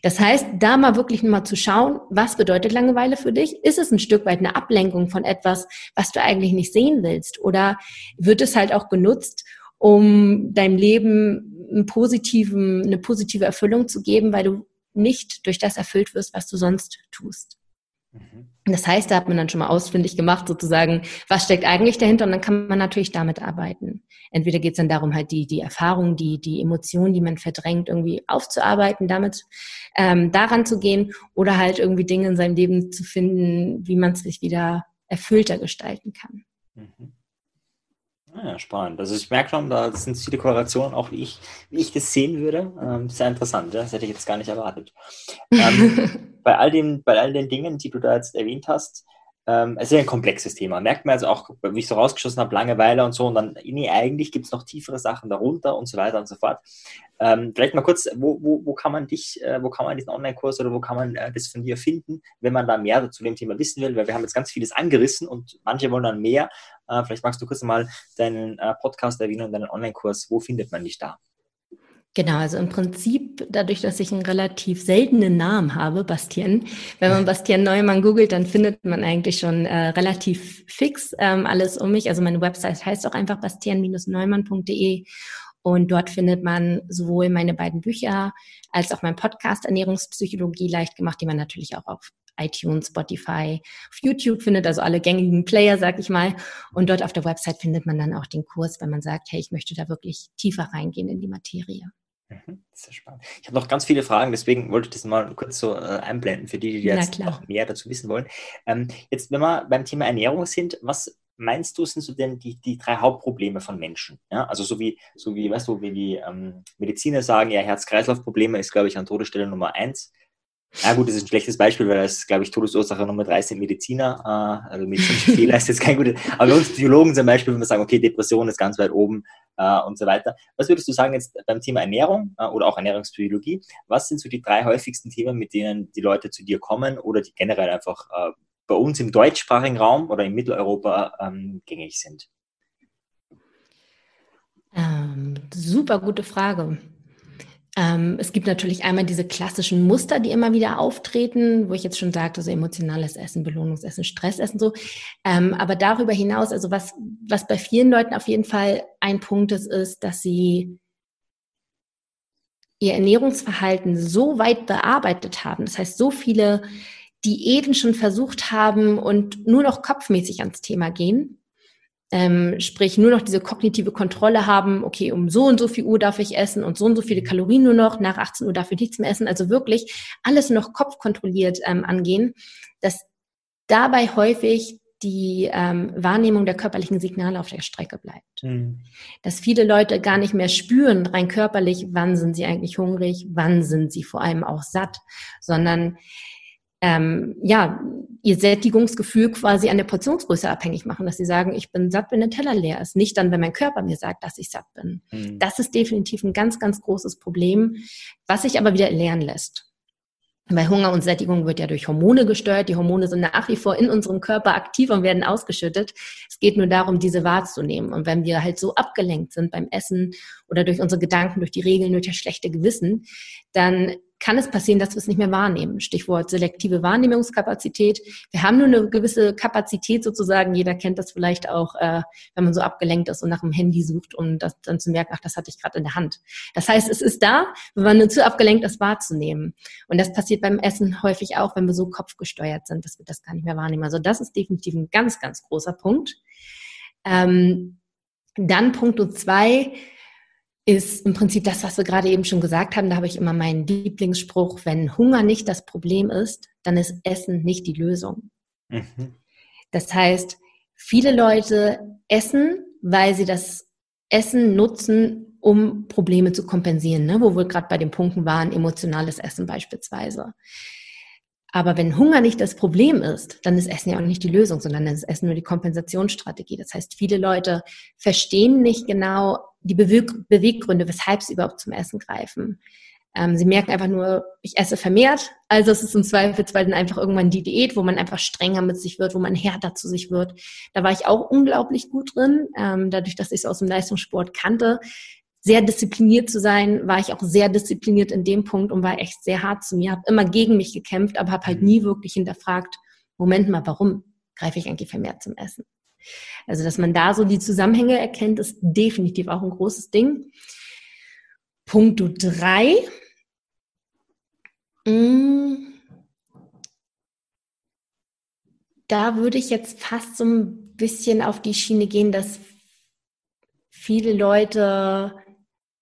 Das heißt, da mal wirklich mal zu schauen, was bedeutet Langeweile für dich? Ist es ein Stück weit eine Ablenkung von etwas, was du eigentlich nicht sehen willst? Oder wird es halt auch genutzt, um deinem Leben einen positiven, eine positive Erfüllung zu geben, weil du nicht durch das erfüllt wirst, was du sonst tust? Mhm. Das heißt, da hat man dann schon mal ausfindig gemacht, sozusagen, was steckt eigentlich dahinter und dann kann man natürlich damit arbeiten. Entweder geht es dann darum, halt die, die Erfahrung, die, die Emotionen, die man verdrängt, irgendwie aufzuarbeiten, damit ähm, daran zu gehen oder halt irgendwie Dinge in seinem Leben zu finden, wie man es sich wieder erfüllter gestalten kann. Mhm. Ah ja, spannend. Also ich merke schon, da sind viele Korrelationen, auch wie ich, wie ich das sehen würde. Ähm, sehr interessant, das hätte ich jetzt gar nicht erwartet. Ähm, bei, all den, bei all den Dingen, die du da jetzt erwähnt hast, ähm, es ist ja ein komplexes Thema. Merkt man also auch, wie ich so rausgeschossen habe, Langeweile und so. Und dann, nee, eigentlich gibt es noch tiefere Sachen darunter und so weiter und so fort. Ähm, vielleicht mal kurz, wo, wo, wo kann man dich, äh, wo kann man diesen Online-Kurs oder wo kann man äh, das von dir finden, wenn man da mehr zu dem Thema wissen will? Weil wir haben jetzt ganz vieles angerissen und manche wollen dann mehr. Äh, vielleicht magst du kurz mal deinen äh, Podcast erwähnen und deinen Online-Kurs. Wo findet man dich da? Genau, also im Prinzip, dadurch, dass ich einen relativ seltenen Namen habe, Bastien, wenn man Bastien Neumann googelt, dann findet man eigentlich schon äh, relativ fix ähm, alles um mich. Also meine Website heißt auch einfach bastien-neumann.de und dort findet man sowohl meine beiden Bücher als auch mein Podcast Ernährungspsychologie leicht gemacht, die man natürlich auch auf iTunes, Spotify, auf YouTube findet, also alle gängigen Player, sag ich mal. Und dort auf der Website findet man dann auch den Kurs, wenn man sagt, hey, ich möchte da wirklich tiefer reingehen in die Materie. Mhm, sehr spannend. Ich habe noch ganz viele Fragen, deswegen wollte ich das mal kurz so äh, einblenden für die, die jetzt noch mehr dazu wissen wollen. Ähm, jetzt, wenn wir beim Thema Ernährung sind, was meinst du, sind so denn die, die drei Hauptprobleme von Menschen? Ja, also so wie, so wie, weißt du, wie die ähm, Mediziner sagen, ja, Herz-Kreislauf-Probleme ist, glaube ich, an Todesstelle Nummer eins. Ja gut, das ist ein schlechtes Beispiel, weil das, glaube ich, Todesursache Nummer drei sind Mediziner. Äh, also medizinische Fehler ist jetzt kein gutes. Aber uns Psychologen zum Beispiel, wenn wir sagen, okay, Depression ist ganz weit oben äh, und so weiter. Was würdest du sagen jetzt beim Thema Ernährung äh, oder auch Ernährungspsychologie? Was sind so die drei häufigsten Themen, mit denen die Leute zu dir kommen oder die generell einfach bei uns im deutschsprachigen Raum oder in Mitteleuropa ähm, gängig sind? Ähm, super gute Frage. Ähm, es gibt natürlich einmal diese klassischen Muster, die immer wieder auftreten, wo ich jetzt schon sagte, so emotionales Essen, Belohnungsessen, Stressessen, so. Ähm, aber darüber hinaus, also was, was bei vielen Leuten auf jeden Fall ein Punkt ist, ist, dass sie ihr Ernährungsverhalten so weit bearbeitet haben, das heißt, so viele Diäten schon versucht haben und nur noch kopfmäßig ans Thema gehen, ähm, sprich nur noch diese kognitive Kontrolle haben, okay, um so und so viel Uhr darf ich essen und so und so viele Kalorien nur noch, nach 18 Uhr darf ich nichts mehr essen, also wirklich alles noch kopfkontrolliert ähm, angehen, dass dabei häufig die ähm, Wahrnehmung der körperlichen Signale auf der Strecke bleibt. Mhm. Dass viele Leute gar nicht mehr spüren, rein körperlich, wann sind sie eigentlich hungrig, wann sind sie vor allem auch satt, sondern ähm, ja, ihr Sättigungsgefühl quasi an der Portionsgröße abhängig machen, dass sie sagen, ich bin satt, wenn der Teller leer ist. Nicht dann, wenn mein Körper mir sagt, dass ich satt bin. Mhm. Das ist definitiv ein ganz, ganz großes Problem, was sich aber wieder lernen lässt. Weil Hunger und Sättigung wird ja durch Hormone gesteuert. Die Hormone sind nach wie vor in unserem Körper aktiv und werden ausgeschüttet. Es geht nur darum, diese wahrzunehmen. Und wenn wir halt so abgelenkt sind beim Essen oder durch unsere Gedanken, durch die Regeln, durch das schlechte Gewissen, dann kann es passieren, dass wir es nicht mehr wahrnehmen. Stichwort selektive Wahrnehmungskapazität. Wir haben nur eine gewisse Kapazität sozusagen. Jeder kennt das vielleicht auch, äh, wenn man so abgelenkt ist und nach dem Handy sucht, um das dann zu merken, ach, das hatte ich gerade in der Hand. Das heißt, es ist da, wenn man nur zu abgelenkt ist, wahrzunehmen. Und das passiert beim Essen häufig auch, wenn wir so kopfgesteuert sind, dass wir das gar nicht mehr wahrnehmen. Also das ist definitiv ein ganz, ganz großer Punkt. Ähm, dann Punkt zwei, ist im Prinzip das, was wir gerade eben schon gesagt haben. Da habe ich immer meinen Lieblingsspruch, wenn Hunger nicht das Problem ist, dann ist Essen nicht die Lösung. Mhm. Das heißt, viele Leute essen, weil sie das Essen nutzen, um Probleme zu kompensieren, ne? wo wir gerade bei den Punkten waren, emotionales Essen beispielsweise. Aber wenn Hunger nicht das Problem ist, dann ist Essen ja auch nicht die Lösung, sondern ist Essen nur die Kompensationsstrategie. Das heißt, viele Leute verstehen nicht genau die Beweggründe, weshalb sie überhaupt zum Essen greifen. Ähm, sie merken einfach nur, ich esse vermehrt. Also es ist im Zweifelsfall dann einfach irgendwann die Diät, wo man einfach strenger mit sich wird, wo man härter zu sich wird. Da war ich auch unglaublich gut drin, ähm, dadurch, dass ich es aus dem Leistungssport kannte sehr diszipliniert zu sein, war ich auch sehr diszipliniert in dem Punkt und war echt sehr hart zu mir, habe immer gegen mich gekämpft, aber habe halt mhm. nie wirklich hinterfragt, Moment mal, warum greife ich eigentlich vermehrt zum Essen? Also, dass man da so die Zusammenhänge erkennt, ist definitiv auch ein großes Ding. Punkt drei. Mm. Da würde ich jetzt fast so ein bisschen auf die Schiene gehen, dass viele Leute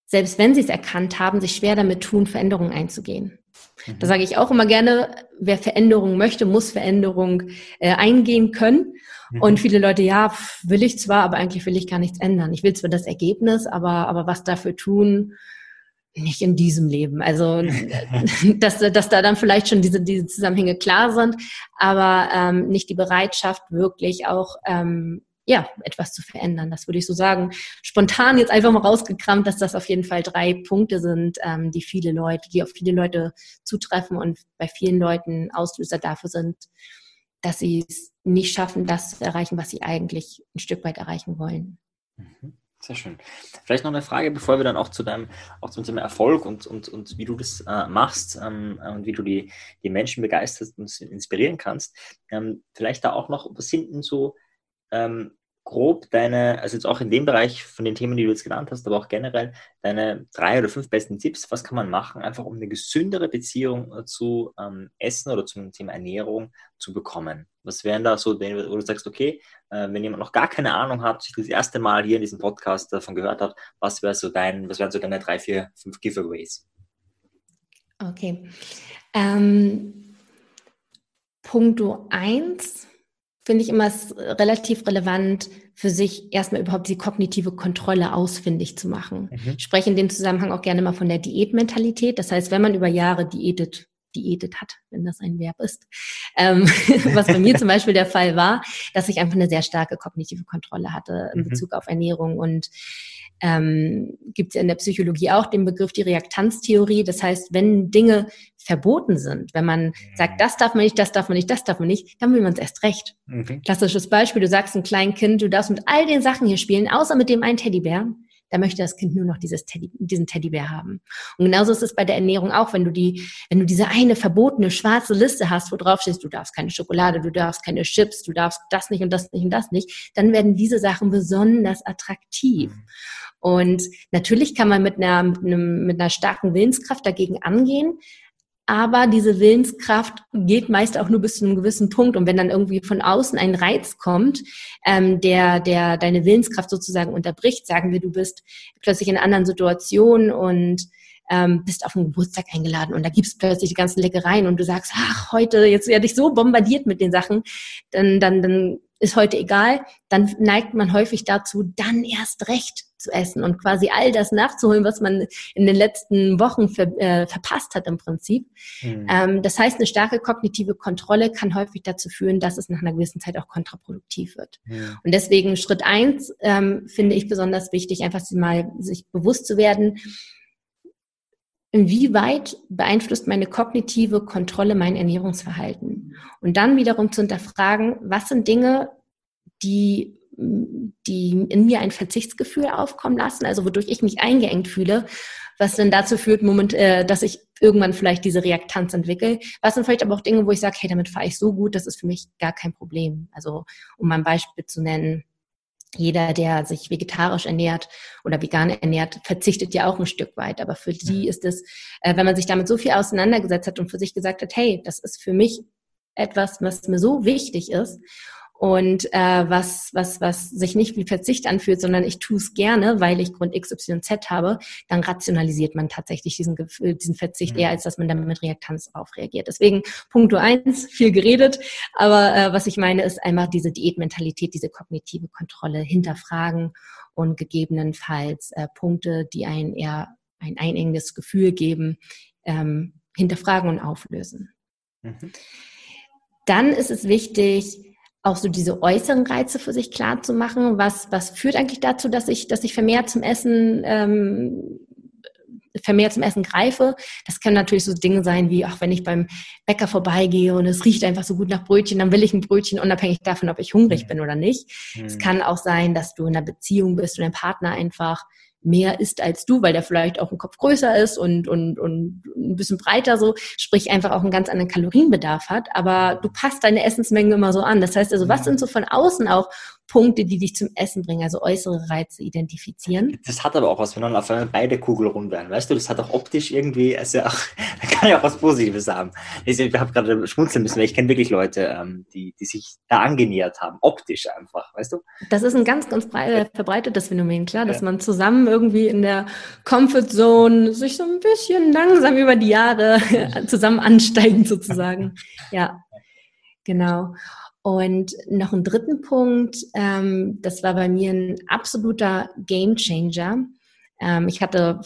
selbst wenn sie es erkannt haben, sich schwer damit tun, Veränderungen einzugehen. Mhm. Da sage ich auch immer gerne, wer Veränderung möchte, muss Veränderung äh, eingehen können. Mhm. Und viele Leute, ja, will ich zwar, aber eigentlich will ich gar nichts ändern. Ich will zwar das Ergebnis, aber, aber was dafür tun, nicht in diesem Leben. Also, dass, dass da dann vielleicht schon diese, diese Zusammenhänge klar sind, aber ähm, nicht die Bereitschaft, wirklich auch ähm, ja, etwas zu verändern. Das würde ich so sagen. Spontan jetzt einfach mal rausgekramt, dass das auf jeden Fall drei Punkte sind, ähm, die viele Leute, die auf viele Leute zutreffen und bei vielen Leuten Auslöser dafür sind, dass sie es nicht schaffen, das zu erreichen, was sie eigentlich ein Stück weit erreichen wollen. Mhm. Sehr schön. Vielleicht noch eine Frage, bevor wir dann auch zu deinem, auch zum Thema Erfolg und, und, und wie du das äh, machst ähm, und wie du die, die Menschen begeisterst und inspirieren kannst. Ähm, vielleicht da auch noch, was sind denn so ähm, grob deine, also jetzt auch in dem Bereich von den Themen, die du jetzt genannt hast, aber auch generell deine drei oder fünf besten Tipps, was kann man machen, einfach um eine gesündere Beziehung zu ähm, Essen oder zum Thema Ernährung zu bekommen? Was wären da so, wo du sagst, okay, äh, wenn jemand noch gar keine Ahnung hat, sich das erste Mal hier in diesem Podcast davon gehört hat, was wäre so dein, was wären so deine drei, vier, fünf Giveaways? Okay. Ähm, Punkto eins finde ich immer relativ relevant, für sich erstmal überhaupt die kognitive Kontrolle ausfindig zu machen. Mhm. Ich spreche in dem Zusammenhang auch gerne mal von der Diätmentalität. Das heißt, wenn man über Jahre diätet, diätet hat, wenn das ein Verb ist, ähm, was bei mir zum Beispiel der Fall war, dass ich einfach eine sehr starke kognitive Kontrolle hatte in mhm. Bezug auf Ernährung und ähm, gibt es ja in der Psychologie auch den Begriff die Reaktanztheorie. Das heißt, wenn Dinge verboten sind, wenn man sagt, mhm. das darf man nicht, das darf man nicht, das darf man nicht, dann will man es erst recht. Mhm. Klassisches Beispiel, du sagst einem kleinen Kind, du darfst mit all den Sachen hier spielen, außer mit dem einen Teddybär da möchte das Kind nur noch dieses Teddy, diesen Teddybär haben. Und genauso ist es bei der Ernährung auch, wenn du die, wenn du diese eine verbotene schwarze Liste hast, wo drauf steht, du darfst keine Schokolade, du darfst keine Chips, du darfst das nicht und das nicht und das nicht, dann werden diese Sachen besonders attraktiv. Mhm. Und natürlich kann man mit einer, mit, einem, mit einer starken Willenskraft dagegen angehen, aber diese Willenskraft geht meist auch nur bis zu einem gewissen Punkt. Und wenn dann irgendwie von außen ein Reiz kommt, ähm, der, der deine Willenskraft sozusagen unterbricht, sagen wir, du bist plötzlich in einer anderen Situation und ähm, bist auf einen Geburtstag eingeladen und da gibt's plötzlich die ganzen Leckereien und du sagst, ach, heute, jetzt werde ich so bombardiert mit den Sachen, dann, dann, dann ist heute egal, dann neigt man häufig dazu, dann erst recht zu essen und quasi all das nachzuholen, was man in den letzten Wochen ver, äh, verpasst hat im Prinzip. Mhm. Ähm, das heißt, eine starke kognitive Kontrolle kann häufig dazu führen, dass es nach einer gewissen Zeit auch kontraproduktiv wird. Mhm. Und deswegen Schritt eins ähm, finde ich besonders wichtig, einfach mal sich bewusst zu werden, inwieweit beeinflusst meine kognitive Kontrolle mein Ernährungsverhalten? Und dann wiederum zu hinterfragen, was sind Dinge, die die in mir ein Verzichtsgefühl aufkommen lassen, also wodurch ich mich eingeengt fühle, was dann dazu führt, Moment, äh, dass ich irgendwann vielleicht diese Reaktanz entwickle. Was sind vielleicht aber auch Dinge, wo ich sage, hey, damit fahre ich so gut, das ist für mich gar kein Problem. Also um mal ein Beispiel zu nennen, jeder, der sich vegetarisch ernährt oder vegan ernährt, verzichtet ja auch ein Stück weit. Aber für die ist es, äh, wenn man sich damit so viel auseinandergesetzt hat und für sich gesagt hat, hey, das ist für mich etwas, was mir so wichtig ist und äh, was, was, was sich nicht wie Verzicht anfühlt, sondern ich tue es gerne, weil ich Grund X, Y, Z habe, dann rationalisiert man tatsächlich diesen, diesen Verzicht mhm. eher, als dass man dann mit Reaktanz darauf reagiert. Deswegen Punkt eins, viel geredet, aber äh, was ich meine, ist einfach diese Diätmentalität, diese kognitive Kontrolle hinterfragen und gegebenenfalls äh, Punkte, die einen eher ein einenges Gefühl geben, ähm, hinterfragen und auflösen. Mhm. Dann ist es wichtig, auch so diese äußeren Reize für sich klar zu machen. Was, was führt eigentlich dazu, dass ich, dass ich vermehrt zum Essen, ähm, vermehrt zum Essen greife? Das können natürlich so Dinge sein wie, auch wenn ich beim Bäcker vorbeigehe und es riecht einfach so gut nach Brötchen, dann will ich ein Brötchen unabhängig davon, ob ich hungrig mhm. bin oder nicht. Es mhm. kann auch sein, dass du in einer Beziehung bist und dein Partner einfach mehr isst als du, weil der vielleicht auch ein Kopf größer ist und, und, und ein bisschen breiter so, sprich einfach auch einen ganz anderen Kalorienbedarf hat, aber du passt deine Essensmengen immer so an. Das heißt also, was sind so von außen auch Punkte, die dich zum Essen bringen, also äußere Reize identifizieren. Das hat aber auch was, wenn dann auf einmal beide Kugeln rund werden, weißt du, das hat auch optisch irgendwie, also auch, da kann ja auch was Positives haben. Ich habe gerade schmunzeln müssen, weil ich kenne wirklich Leute, ähm, die, die sich da angenähert haben, optisch einfach, weißt du? Das ist ein ganz, ganz verbreitetes Phänomen, klar, dass ja. man zusammen irgendwie in der Comfort Zone sich so ein bisschen langsam über die Jahre zusammen ansteigt sozusagen. ja, genau. Und noch einen dritten Punkt, ähm, das war bei mir ein absoluter Gamechanger. Ähm, ich hatte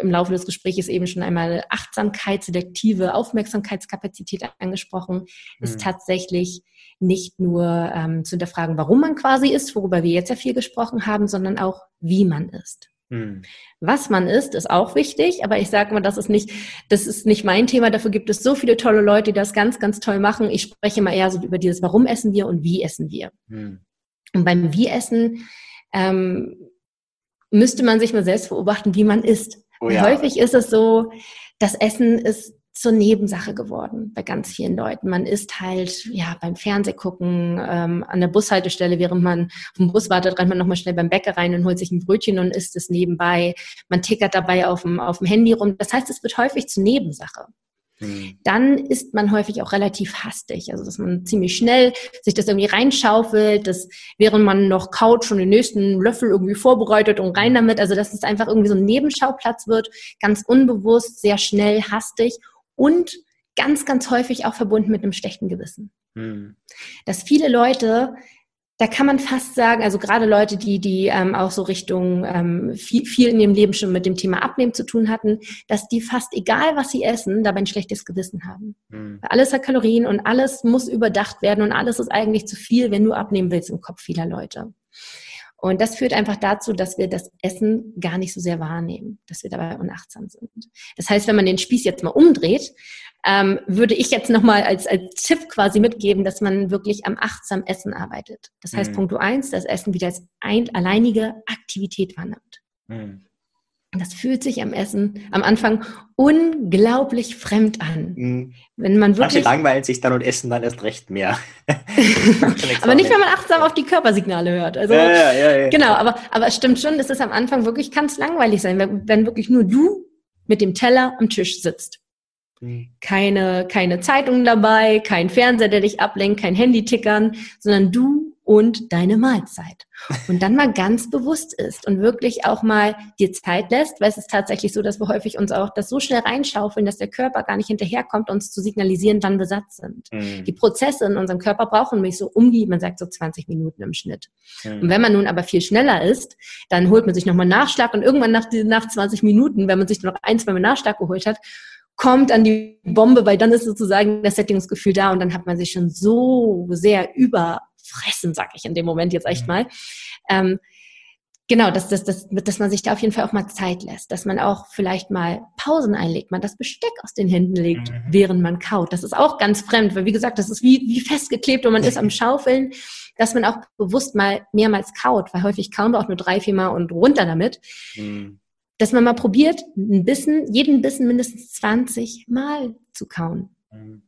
im Laufe des Gesprächs eben schon einmal Achtsamkeit, selektive Aufmerksamkeitskapazität angesprochen, mhm. ist tatsächlich nicht nur ähm, zu hinterfragen, warum man quasi ist, worüber wir jetzt ja viel gesprochen haben, sondern auch, wie man ist. Hm. Was man isst, ist auch wichtig, aber ich sage mal, das ist nicht, das ist nicht mein Thema. Dafür gibt es so viele tolle Leute, die das ganz, ganz toll machen. Ich spreche mal eher so über dieses, warum essen wir und wie essen wir. Hm. Und beim Wie essen ähm, müsste man sich mal selbst beobachten, wie man isst. Oh ja. Häufig ist es so, das Essen ist zur Nebensache geworden bei ganz vielen Leuten. Man isst halt ja beim Fernsehgucken ähm, an der Bushaltestelle, während man dem Bus wartet, rennt man nochmal schnell beim Bäcker rein und holt sich ein Brötchen und isst es nebenbei. Man tickert dabei auf dem, auf dem Handy rum. Das heißt, es wird häufig zur Nebensache. Hm. Dann isst man häufig auch relativ hastig, also dass man ziemlich schnell sich das irgendwie reinschaufelt, dass während man noch kaut schon den nächsten Löffel irgendwie vorbereitet und rein damit, also dass es einfach irgendwie so ein Nebenschauplatz wird, ganz unbewusst, sehr schnell, hastig und ganz, ganz häufig auch verbunden mit einem schlechten Gewissen. Hm. Dass viele Leute, da kann man fast sagen, also gerade Leute, die, die ähm, auch so Richtung ähm, viel, viel in ihrem Leben schon mit dem Thema Abnehmen zu tun hatten, dass die fast egal, was sie essen, dabei ein schlechtes Gewissen haben. Hm. Alles hat Kalorien und alles muss überdacht werden und alles ist eigentlich zu viel, wenn du abnehmen willst im Kopf vieler Leute. Und das führt einfach dazu, dass wir das Essen gar nicht so sehr wahrnehmen, dass wir dabei unachtsam sind. Das heißt, wenn man den Spieß jetzt mal umdreht, ähm, würde ich jetzt nochmal als, als Tipp quasi mitgeben, dass man wirklich am achtsam Essen arbeitet. Das heißt, mhm. Punkt eins, das Essen wieder als ein, alleinige Aktivität wahrnimmt. Mhm. Das fühlt sich am Essen am Anfang unglaublich fremd an. Mhm. Wenn man wirklich Manche langweilen sich dann und essen dann erst recht mehr. aber nicht, wenn man achtsam auf die Körpersignale hört. Also, ja, ja, ja. Genau, aber, aber es stimmt schon, es ist am Anfang wirklich, kann es langweilig sein, wenn, wenn wirklich nur du mit dem Teller am Tisch sitzt. Mhm. Keine, keine Zeitung dabei, kein Fernseher, der dich ablenkt, kein Handy tickern, sondern du und deine Mahlzeit. Und dann mal ganz bewusst ist und wirklich auch mal dir Zeit lässt, weil es ist tatsächlich so, dass wir häufig uns auch das so schnell reinschaufeln, dass der Körper gar nicht hinterherkommt, uns zu signalisieren, wann wir satt sind. Mhm. Die Prozesse in unserem Körper brauchen nämlich so um die, man sagt so 20 Minuten im Schnitt. Mhm. Und wenn man nun aber viel schneller ist, dann holt man sich nochmal Nachschlag und irgendwann nach, nach 20 Minuten, wenn man sich noch ein, zwei Mal Nachschlag geholt hat, kommt an die Bombe, weil dann ist sozusagen das Sättigungsgefühl da und dann hat man sich schon so sehr über fressen, sag ich in dem Moment jetzt echt mhm. mal. Ähm, genau, dass, dass, dass, dass man sich da auf jeden Fall auch mal Zeit lässt, dass man auch vielleicht mal Pausen einlegt, man das Besteck aus den Händen legt, mhm. während man kaut. Das ist auch ganz fremd, weil wie gesagt, das ist wie, wie festgeklebt und man ist am Schaufeln, dass man auch bewusst mal mehrmals kaut, weil häufig kauen wir auch nur drei, vier Mal und runter damit. Mhm. Dass man mal probiert, ein Bissen, jeden Bissen mindestens 20 Mal zu kauen. Mhm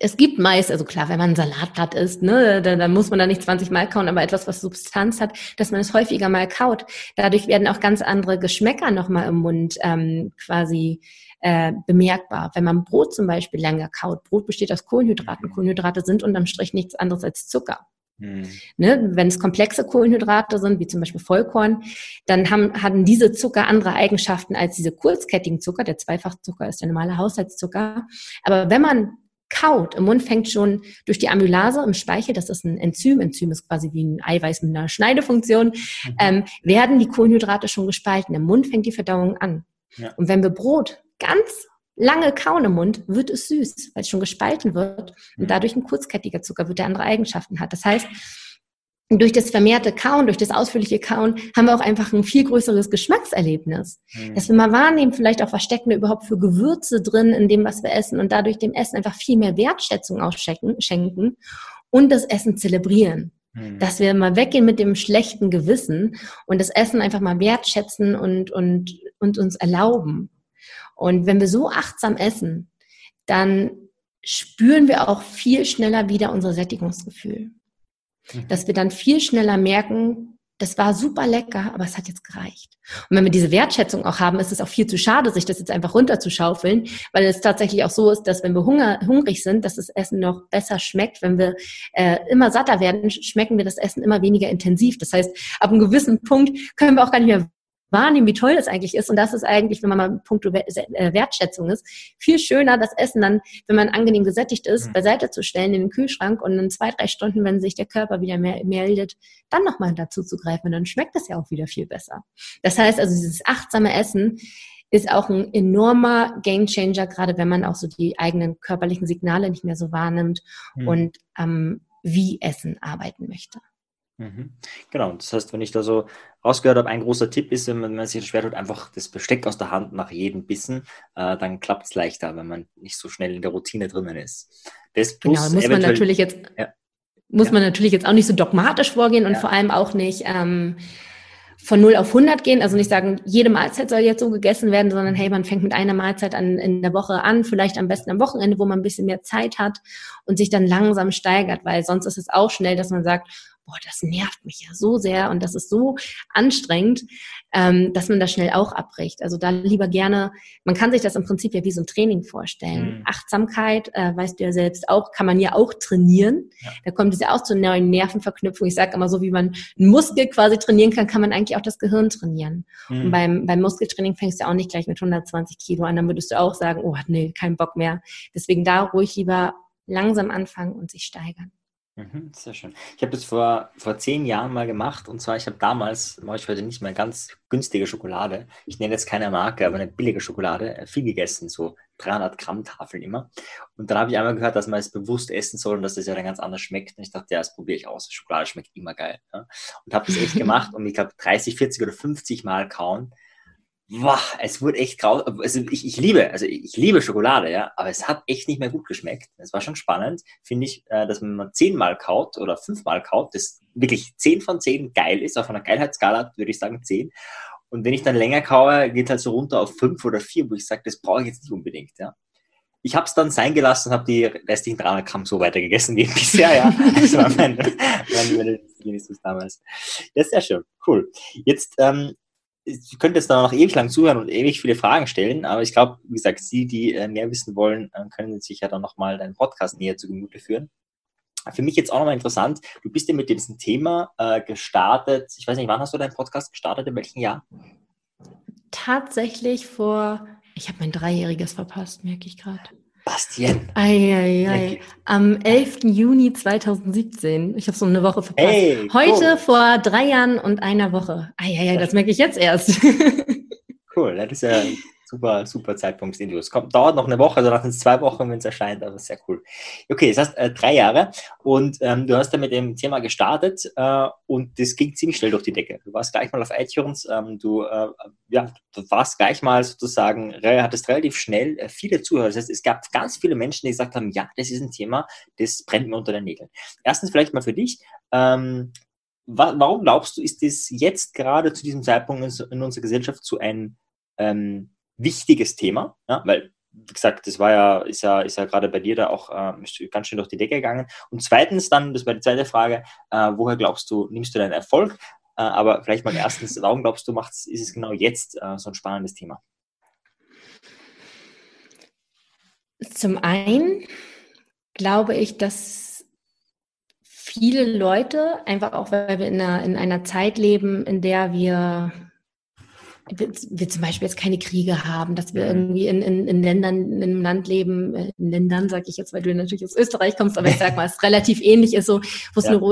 es gibt meist, also klar, wenn man ein Salatblatt isst, ne, dann, dann muss man da nicht 20 Mal kauen, aber etwas, was Substanz hat, dass man es häufiger mal kaut. Dadurch werden auch ganz andere Geschmäcker nochmal im Mund ähm, quasi äh, bemerkbar. Wenn man Brot zum Beispiel länger kaut, Brot besteht aus Kohlenhydraten. Kohlenhydrate sind unterm Strich nichts anderes als Zucker. Mhm. Ne, wenn es komplexe Kohlenhydrate sind, wie zum Beispiel Vollkorn, dann haben, haben diese Zucker andere Eigenschaften als diese kurzkettigen Zucker. Der Zweifachzucker ist der normale Haushaltszucker. Aber wenn man kaut, im Mund fängt schon durch die Amylase im Speichel, das ist ein Enzym, Enzym ist quasi wie ein Eiweiß mit einer Schneidefunktion, mhm. ähm, werden die Kohlenhydrate schon gespalten. Im Mund fängt die Verdauung an. Ja. Und wenn wir Brot ganz lange kauen im Mund, wird es süß, weil es schon gespalten wird und mhm. dadurch ein kurzkettiger Zucker wird, der andere Eigenschaften hat. Das heißt, durch das vermehrte Kauen, durch das ausführliche Kauen, haben wir auch einfach ein viel größeres Geschmackserlebnis. Mhm. Dass wir mal wahrnehmen, vielleicht auch was stecken wir überhaupt für Gewürze drin in dem, was wir essen und dadurch dem Essen einfach viel mehr Wertschätzung ausschenken und das Essen zelebrieren. Mhm. Dass wir mal weggehen mit dem schlechten Gewissen und das Essen einfach mal wertschätzen und, und, und uns erlauben. Und wenn wir so achtsam essen, dann spüren wir auch viel schneller wieder unser Sättigungsgefühl. Mhm. Dass wir dann viel schneller merken, das war super lecker, aber es hat jetzt gereicht. Und wenn wir diese Wertschätzung auch haben, ist es auch viel zu schade, sich das jetzt einfach runterzuschaufeln, weil es tatsächlich auch so ist, dass wenn wir Hunger, hungrig sind, dass das Essen noch besser schmeckt. Wenn wir äh, immer satter werden, schmecken wir das Essen immer weniger intensiv. Das heißt, ab einem gewissen Punkt können wir auch gar nicht mehr wahrnehmen, wie toll das eigentlich ist. Und das ist eigentlich, wenn man mal Punkt äh, Wertschätzung ist, viel schöner, das Essen dann, wenn man angenehm gesättigt ist, mhm. beiseite zu stellen in den Kühlschrank und in zwei, drei Stunden, wenn sich der Körper wieder mehr meldet, dann nochmal dazu zu greifen. Und dann schmeckt das ja auch wieder viel besser. Das heißt also, dieses achtsame Essen ist auch ein enormer Gamechanger, gerade wenn man auch so die eigenen körperlichen Signale nicht mehr so wahrnimmt mhm. und ähm, wie Essen arbeiten möchte. Mhm. Genau, das heißt, wenn ich da so rausgehört habe, ein großer Tipp ist, wenn man sich schwer tut, einfach das Besteck aus der Hand nach jedem Bissen, äh, dann klappt es leichter, wenn man nicht so schnell in der Routine drinnen ist. Das genau, muss man natürlich jetzt ja. muss ja. man natürlich jetzt auch nicht so dogmatisch vorgehen und ja. vor allem auch nicht ähm, von 0 auf 100 gehen, also nicht sagen, jede Mahlzeit soll jetzt so gegessen werden, sondern hey, man fängt mit einer Mahlzeit an, in der Woche an, vielleicht am besten am Wochenende, wo man ein bisschen mehr Zeit hat und sich dann langsam steigert, weil sonst ist es auch schnell, dass man sagt, boah, das nervt mich ja so sehr und das ist so anstrengend, ähm, dass man das schnell auch abbricht. Also da lieber gerne, man kann sich das im Prinzip ja wie so ein Training vorstellen. Mhm. Achtsamkeit, äh, weißt du ja selbst auch, kann man ja auch trainieren. Ja. Da kommt es ja auch zur neuen Nervenverknüpfung. Ich sage immer so, wie man einen Muskel quasi trainieren kann, kann man eigentlich auch das Gehirn trainieren. Mhm. Und beim, beim Muskeltraining fängst du auch nicht gleich mit 120 Kilo an, dann würdest du auch sagen, oh nee, kein Bock mehr. Deswegen da ruhig lieber langsam anfangen und sich steigern. Mhm, sehr schön. Ich habe das vor, vor zehn Jahren mal gemacht und zwar, ich habe damals, mache ich heute nicht mehr ganz günstige Schokolade. Ich nenne jetzt keine Marke, aber eine billige Schokolade, äh, viel gegessen, so 300 Gramm Tafeln immer. Und dann habe ich einmal gehört, dass man es bewusst essen soll und dass das ja dann ganz anders schmeckt. Und ich dachte, ja, das probiere ich aus. Schokolade schmeckt immer geil. Ja? Und habe das echt gemacht und ich glaube 30, 40 oder 50 Mal kauen boah, es wurde echt grau. Also ich, ich liebe, also ich liebe Schokolade, ja, aber es hat echt nicht mehr gut geschmeckt. Es war schon spannend, finde ich, äh, dass man zehnmal kaut oder fünfmal kaut, das wirklich zehn von zehn geil ist. Auf einer Geilheitsskala würde ich sagen zehn. Und wenn ich dann länger kaue, geht halt so runter auf fünf oder vier, wo ich sage, das brauche ich jetzt nicht unbedingt, ja. Ich habe es dann sein gelassen und habe die restlichen 300 Gramm so weiter gegessen wie bisher, ja. Das war mein, mein, mein damals. Ja, sehr schön. Cool. Jetzt ähm, Sie könnte jetzt da noch ewig lang zuhören und ewig viele Fragen stellen, aber ich glaube, wie gesagt, Sie, die äh, mehr wissen wollen, äh, können sich ja dann nochmal deinen Podcast näher zu Gemüte führen. Für mich jetzt auch nochmal interessant, du bist ja mit diesem Thema äh, gestartet, ich weiß nicht, wann hast du deinen Podcast gestartet, in welchem Jahr? Tatsächlich vor, ich habe mein Dreijähriges verpasst, merke ich gerade. Bastien. Eieiei. Am 11. Juni 2017. Ich habe so eine Woche verpasst. Hey, Heute cool. vor drei Jahren und einer Woche. Eieiei, das merke ich jetzt erst. Cool, das ist ja super, super Zeitpunkt des Interviews. Kommt, dauert noch eine Woche, also nach zwei Wochen, wenn es erscheint, aber sehr cool. Okay, das heißt äh, drei Jahre und ähm, du hast dann mit dem Thema gestartet äh, und das ging ziemlich schnell durch die Decke. Du warst gleich mal auf iTunes, ähm, du, äh, ja, du warst gleich mal sozusagen, hattest relativ schnell äh, viele Zuhörer. Das heißt, es gab ganz viele Menschen, die gesagt haben, ja, das ist ein Thema, das brennt mir unter den Nägeln. Erstens vielleicht mal für dich, ähm, warum glaubst du, ist das jetzt gerade zu diesem Zeitpunkt in unserer Gesellschaft so ein ähm, wichtiges Thema, ja, weil wie gesagt, das war ja, ist ja, ist ja gerade bei dir da auch äh, ganz schön durch die Decke gegangen. Und zweitens dann, das war die zweite Frage, äh, woher glaubst du, nimmst du deinen Erfolg? Äh, aber vielleicht mal erstens, warum glaubst du, macht's, ist es genau jetzt äh, so ein spannendes Thema? Zum einen glaube ich, dass viele Leute, einfach auch weil wir in einer, in einer Zeit leben, in der wir wir zum Beispiel jetzt keine Kriege haben, dass wir mhm. irgendwie in, in, in Ländern, in einem Land leben, äh, in Ländern sage ich jetzt, weil du natürlich aus Österreich kommst, aber ich sag mal, es relativ ähnlich ist, so, wo es ja. eine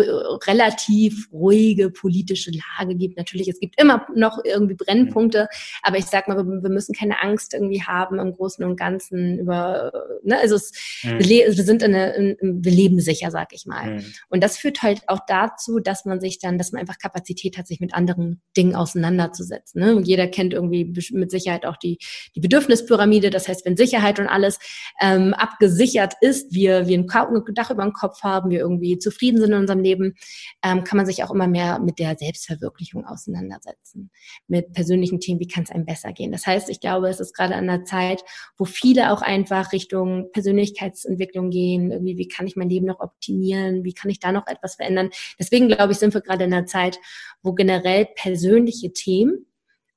relativ ruhige politische Lage gibt. Natürlich, es gibt immer noch irgendwie Brennpunkte, mhm. aber ich sag mal, wir, wir, müssen keine Angst irgendwie haben im Großen und Ganzen über, ne, also es, mhm. wir, sind in, eine, in, wir leben sicher, sag ich mal. Mhm. Und das führt halt auch dazu, dass man sich dann, dass man einfach Kapazität hat, sich mit anderen Dingen auseinanderzusetzen. Ne? Jeder jeder kennt irgendwie mit Sicherheit auch die, die Bedürfnispyramide. Das heißt, wenn Sicherheit und alles ähm, abgesichert ist, wir, wir ein Dach über dem Kopf haben, wir irgendwie zufrieden sind in unserem Leben, ähm, kann man sich auch immer mehr mit der Selbstverwirklichung auseinandersetzen. Mit persönlichen Themen, wie kann es einem besser gehen. Das heißt, ich glaube, es ist gerade an der Zeit, wo viele auch einfach Richtung Persönlichkeitsentwicklung gehen. Irgendwie, wie kann ich mein Leben noch optimieren? Wie kann ich da noch etwas verändern? Deswegen glaube ich, sind wir gerade in einer Zeit, wo generell persönliche Themen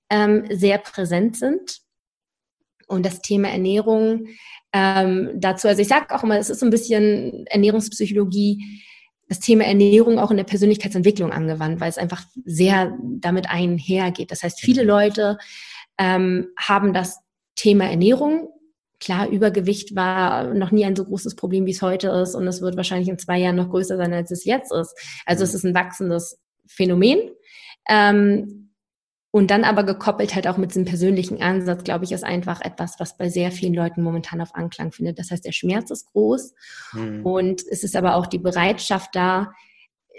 ähm, sehr präsent sind. Und das Thema Ernährung ähm, dazu, also ich sage auch immer, es ist so ein bisschen Ernährungspsychologie, das Thema Ernährung auch in der Persönlichkeitsentwicklung angewandt, weil es einfach sehr damit einhergeht. Das heißt, viele Leute ähm, haben das Thema Ernährung. Klar, Übergewicht war noch nie ein so großes Problem, wie es heute ist. Und es wird wahrscheinlich in zwei Jahren noch größer sein, als es jetzt ist. Also es ist ein wachsendes Phänomen. Ähm, und dann aber gekoppelt halt auch mit diesem persönlichen Ansatz, glaube ich, ist einfach etwas, was bei sehr vielen Leuten momentan auf Anklang findet. Das heißt, der Schmerz ist groß mhm. und es ist aber auch die Bereitschaft da,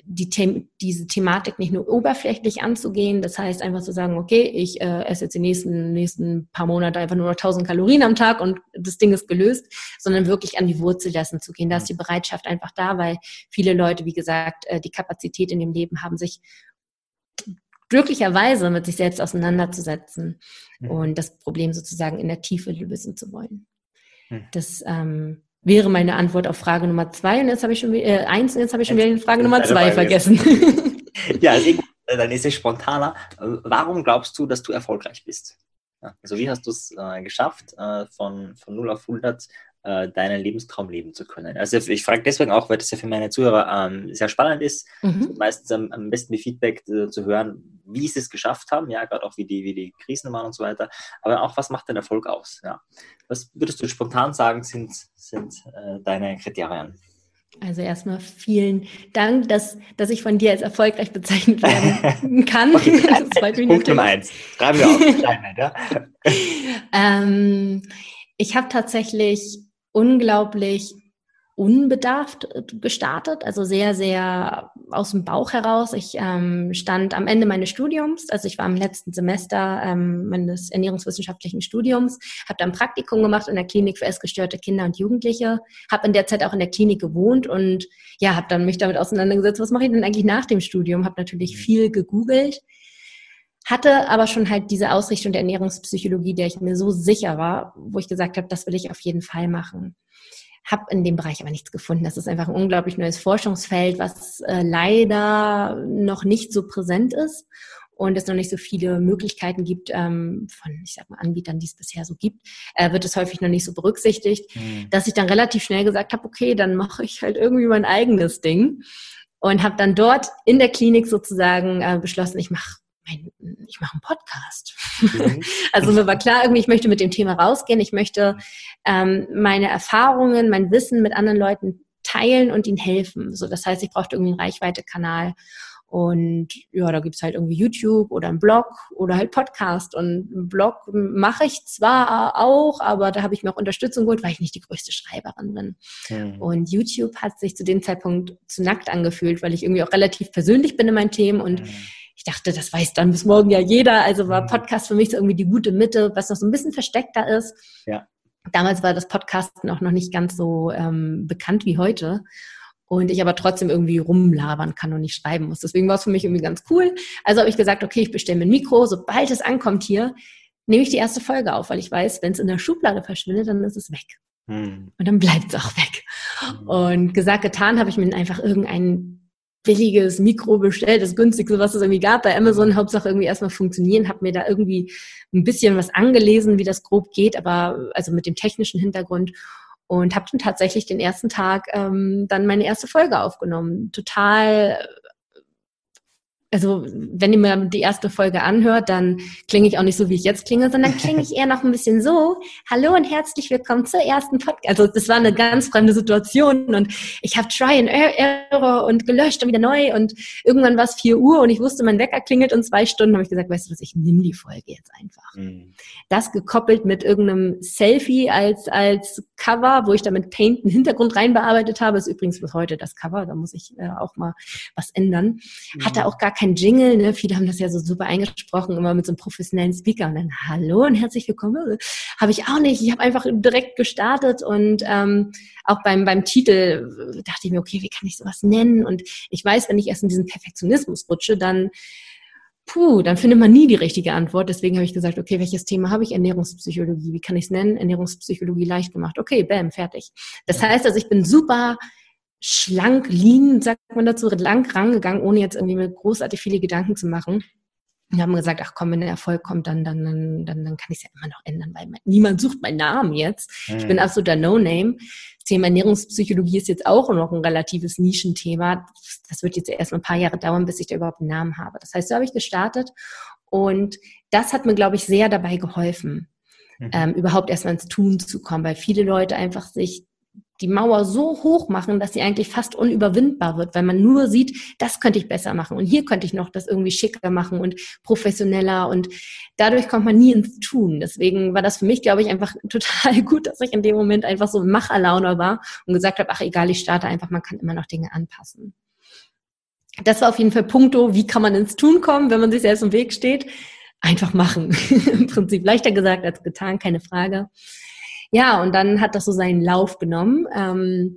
die The diese Thematik nicht nur oberflächlich anzugehen, das heißt einfach zu sagen, okay, ich äh, esse jetzt die nächsten, nächsten paar Monate einfach nur noch 1000 Kalorien am Tag und das Ding ist gelöst, sondern wirklich an die Wurzel dessen zu gehen. Da ist mhm. die Bereitschaft einfach da, weil viele Leute, wie gesagt, äh, die Kapazität in dem Leben haben, sich glücklicherweise mit sich selbst auseinanderzusetzen mhm. und das Problem sozusagen in der Tiefe lösen zu wollen. Mhm. Das ähm, wäre meine Antwort auf Frage Nummer zwei und jetzt habe ich schon äh, eins und jetzt habe ich schon wieder Frage Nummer zwei vergessen. ja, also, dann ist es spontaner. Warum glaubst du, dass du erfolgreich bist? Also wie hast du es äh, geschafft, äh, von, von 0 auf 100 äh, deinen Lebenstraum leben zu können. Also ich frage deswegen auch, weil das ja für meine Zuhörer ähm, sehr spannend ist, mhm. meistens am, am, besten die Feedback äh, zu hören, wie sie es geschafft haben, ja, gerade auch wie die, wie die Krisen waren und so weiter, aber auch, was macht den Erfolg aus, ja. Was würdest du spontan sagen, sind, sind äh, deine Kriterien? Also erstmal vielen Dank, dass, dass ich von dir als erfolgreich bezeichnet werden kann. okay, das freut mich Punkt Nummer eins. Schreiben wir auf. ja? ähm, ich habe tatsächlich unglaublich unbedarft äh, gestartet, also sehr, sehr aus dem Bauch heraus. Ich ähm, stand am Ende meines Studiums, also ich war im letzten Semester ähm, meines ernährungswissenschaftlichen Studiums, habe dann Praktikum gemacht in der Klinik für essgestörte Kinder und Jugendliche, habe in der Zeit auch in der Klinik gewohnt und ja, habe dann mich damit auseinandergesetzt, was mache ich denn eigentlich nach dem Studium? Habe natürlich mhm. viel gegoogelt, hatte aber schon halt diese Ausrichtung der Ernährungspsychologie, der ich mir so sicher war, wo ich gesagt habe, das will ich auf jeden Fall machen. Hab in dem Bereich aber nichts gefunden. Das ist einfach ein unglaublich neues Forschungsfeld, was äh, leider noch nicht so präsent ist und es noch nicht so viele Möglichkeiten gibt ähm, von, ich sag mal, Anbietern, die es bisher so gibt, äh, wird es häufig noch nicht so berücksichtigt, mhm. dass ich dann relativ schnell gesagt habe, okay, dann mache ich halt irgendwie mein eigenes Ding und habe dann dort in der Klinik sozusagen äh, beschlossen, ich mache mein, ich mache einen Podcast. Mhm. also mir war klar, irgendwie, ich möchte mit dem Thema rausgehen. Ich möchte ähm, meine Erfahrungen, mein Wissen mit anderen Leuten teilen und ihnen helfen. So, das heißt, ich brauchte irgendwie einen Reichweite-Kanal. Und ja, da gibt's halt irgendwie YouTube oder einen Blog oder halt Podcast. Und einen Blog mache ich zwar auch, aber da habe ich mir auch Unterstützung geholt, weil ich nicht die größte Schreiberin bin. Mhm. Und YouTube hat sich zu dem Zeitpunkt zu nackt angefühlt, weil ich irgendwie auch relativ persönlich bin in meinen Themen und mhm ich dachte, das weiß dann bis morgen ja jeder. Also war mhm. Podcast für mich so irgendwie die gute Mitte, was noch so ein bisschen versteckter ist. Ja. Damals war das Podcasten auch noch nicht ganz so ähm, bekannt wie heute. Und ich aber trotzdem irgendwie rumlabern kann und nicht schreiben muss. Deswegen war es für mich irgendwie ganz cool. Also habe ich gesagt, okay, ich bestelle mir ein Mikro. Sobald es ankommt hier, nehme ich die erste Folge auf, weil ich weiß, wenn es in der Schublade verschwindet, dann ist es weg. Hm. Und dann bleibt es auch weg. Hm. Und gesagt, getan, habe ich mir einfach irgendeinen billiges Mikro bestellt, das günstigste, was es irgendwie gab bei Amazon, Hauptsache irgendwie erstmal funktionieren, habe mir da irgendwie ein bisschen was angelesen, wie das grob geht, aber also mit dem technischen Hintergrund. Und habe dann tatsächlich den ersten Tag ähm, dann meine erste Folge aufgenommen. Total also wenn ihr mir die erste Folge anhört, dann klinge ich auch nicht so, wie ich jetzt klinge, sondern klinge ich eher noch ein bisschen so. Hallo und herzlich willkommen zur ersten Podcast. Also das war eine ganz fremde Situation und ich habe Try and Error und gelöscht und wieder neu und irgendwann war es 4 Uhr und ich wusste, mein Wecker klingelt und zwei Stunden habe ich gesagt, weißt du was, ich nehme die Folge jetzt einfach. Mhm. Das gekoppelt mit irgendeinem Selfie als, als Cover, wo ich da mit Paint einen Hintergrund reinbearbeitet habe, ist übrigens bis heute das Cover, da muss ich äh, auch mal was ändern. Hatte mhm. auch gar kein Jingle, ne? Viele haben das ja so super eingesprochen, immer mit so einem professionellen Speaker und dann Hallo und herzlich willkommen. Habe ich auch nicht. Ich habe einfach direkt gestartet und ähm, auch beim, beim Titel dachte ich mir, okay, wie kann ich sowas nennen? Und ich weiß, wenn ich erst in diesen Perfektionismus rutsche, dann puh, dann findet man nie die richtige Antwort. Deswegen habe ich gesagt, okay, welches Thema habe ich? Ernährungspsychologie. Wie kann ich es nennen? Ernährungspsychologie leicht gemacht. Okay, bam, fertig. Das heißt also, ich bin super schlank, lean, sagt man dazu, lang rangegangen, ohne jetzt irgendwie mir großartig viele Gedanken zu machen. Wir haben gesagt, ach komm, wenn der Erfolg kommt, dann, dann, dann, dann, dann kann ich es ja immer noch ändern, weil niemand sucht meinen Namen jetzt. Mhm. Ich bin absoluter No-Name. Das Thema Ernährungspsychologie ist jetzt auch noch ein relatives Nischenthema. Das wird jetzt erst mal ein paar Jahre dauern, bis ich da überhaupt einen Namen habe. Das heißt, so habe ich gestartet und das hat mir, glaube ich, sehr dabei geholfen, mhm. ähm, überhaupt erstmal ins Tun zu kommen, weil viele Leute einfach sich die Mauer so hoch machen, dass sie eigentlich fast unüberwindbar wird, weil man nur sieht, das könnte ich besser machen und hier könnte ich noch das irgendwie schicker machen und professioneller und dadurch kommt man nie ins Tun. Deswegen war das für mich, glaube ich, einfach total gut, dass ich in dem Moment einfach so Macherlaune war und gesagt habe, ach egal, ich starte einfach, man kann immer noch Dinge anpassen. Das war auf jeden Fall Punkto, wie kann man ins Tun kommen, wenn man sich selbst im Weg steht. Einfach machen. Im Prinzip leichter gesagt als getan, keine Frage. Ja, und dann hat das so seinen Lauf genommen. Ähm,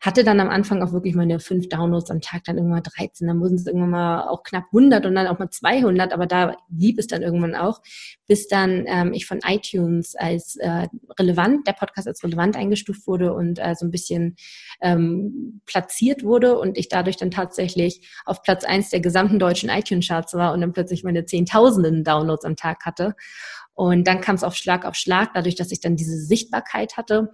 hatte dann am Anfang auch wirklich meine fünf Downloads am Tag, dann irgendwann 13, dann wurden es irgendwann mal auch knapp 100 und dann auch mal 200, aber da blieb es dann irgendwann auch, bis dann ähm, ich von iTunes als äh, relevant, der Podcast als relevant eingestuft wurde und äh, so ein bisschen ähm, platziert wurde und ich dadurch dann tatsächlich auf Platz eins der gesamten deutschen iTunes-Charts war und dann plötzlich meine Zehntausenden Downloads am Tag hatte. Und dann kam es auf Schlag auf Schlag, dadurch, dass ich dann diese Sichtbarkeit hatte,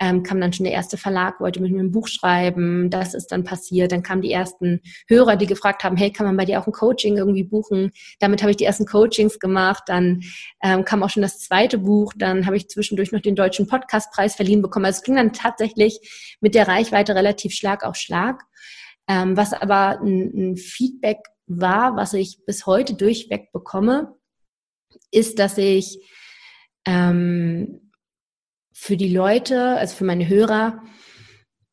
ähm, kam dann schon der erste Verlag, wollte mit mir ein Buch schreiben, das ist dann passiert. Dann kamen die ersten Hörer, die gefragt haben, hey, kann man bei dir auch ein Coaching irgendwie buchen? Damit habe ich die ersten Coachings gemacht. Dann ähm, kam auch schon das zweite Buch. Dann habe ich zwischendurch noch den Deutschen Podcastpreis verliehen bekommen. Also es ging dann tatsächlich mit der Reichweite relativ Schlag auf Schlag. Ähm, was aber ein, ein Feedback war, was ich bis heute durchweg bekomme, ist, dass ich ähm, für die Leute, also für meine Hörer,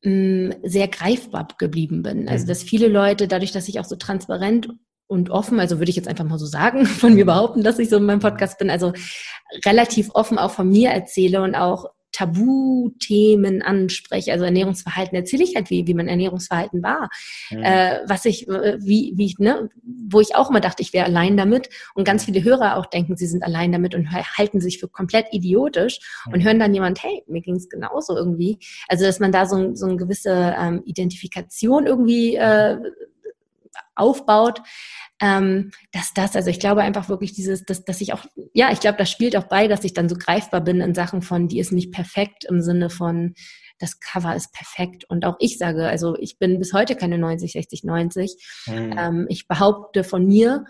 mh, mm, sehr greifbar geblieben bin. Also mhm. dass viele Leute, dadurch, dass ich auch so transparent und offen, also würde ich jetzt einfach mal so sagen, von mir behaupten, dass ich so in meinem Podcast bin, also relativ offen auch von mir erzähle und auch Tabuthemen anspreche, also Ernährungsverhalten, erzähle ich halt, wie, wie mein Ernährungsverhalten war. Mhm. Äh, was ich, wie, wie, ne, wo ich auch immer dachte, ich wäre allein damit. Und ganz viele Hörer auch denken, sie sind allein damit und halten sich für komplett idiotisch mhm. und hören dann jemand, hey, mir ging es genauso irgendwie. Also, dass man da so, so eine gewisse ähm, Identifikation irgendwie äh, aufbaut ähm, dass das, also ich glaube einfach wirklich dieses, dass, dass ich auch, ja, ich glaube, das spielt auch bei, dass ich dann so greifbar bin in Sachen von, die ist nicht perfekt im Sinne von, das Cover ist perfekt. Und auch ich sage, also ich bin bis heute keine 90, 60, 90. Mhm. Ähm, ich behaupte von mir,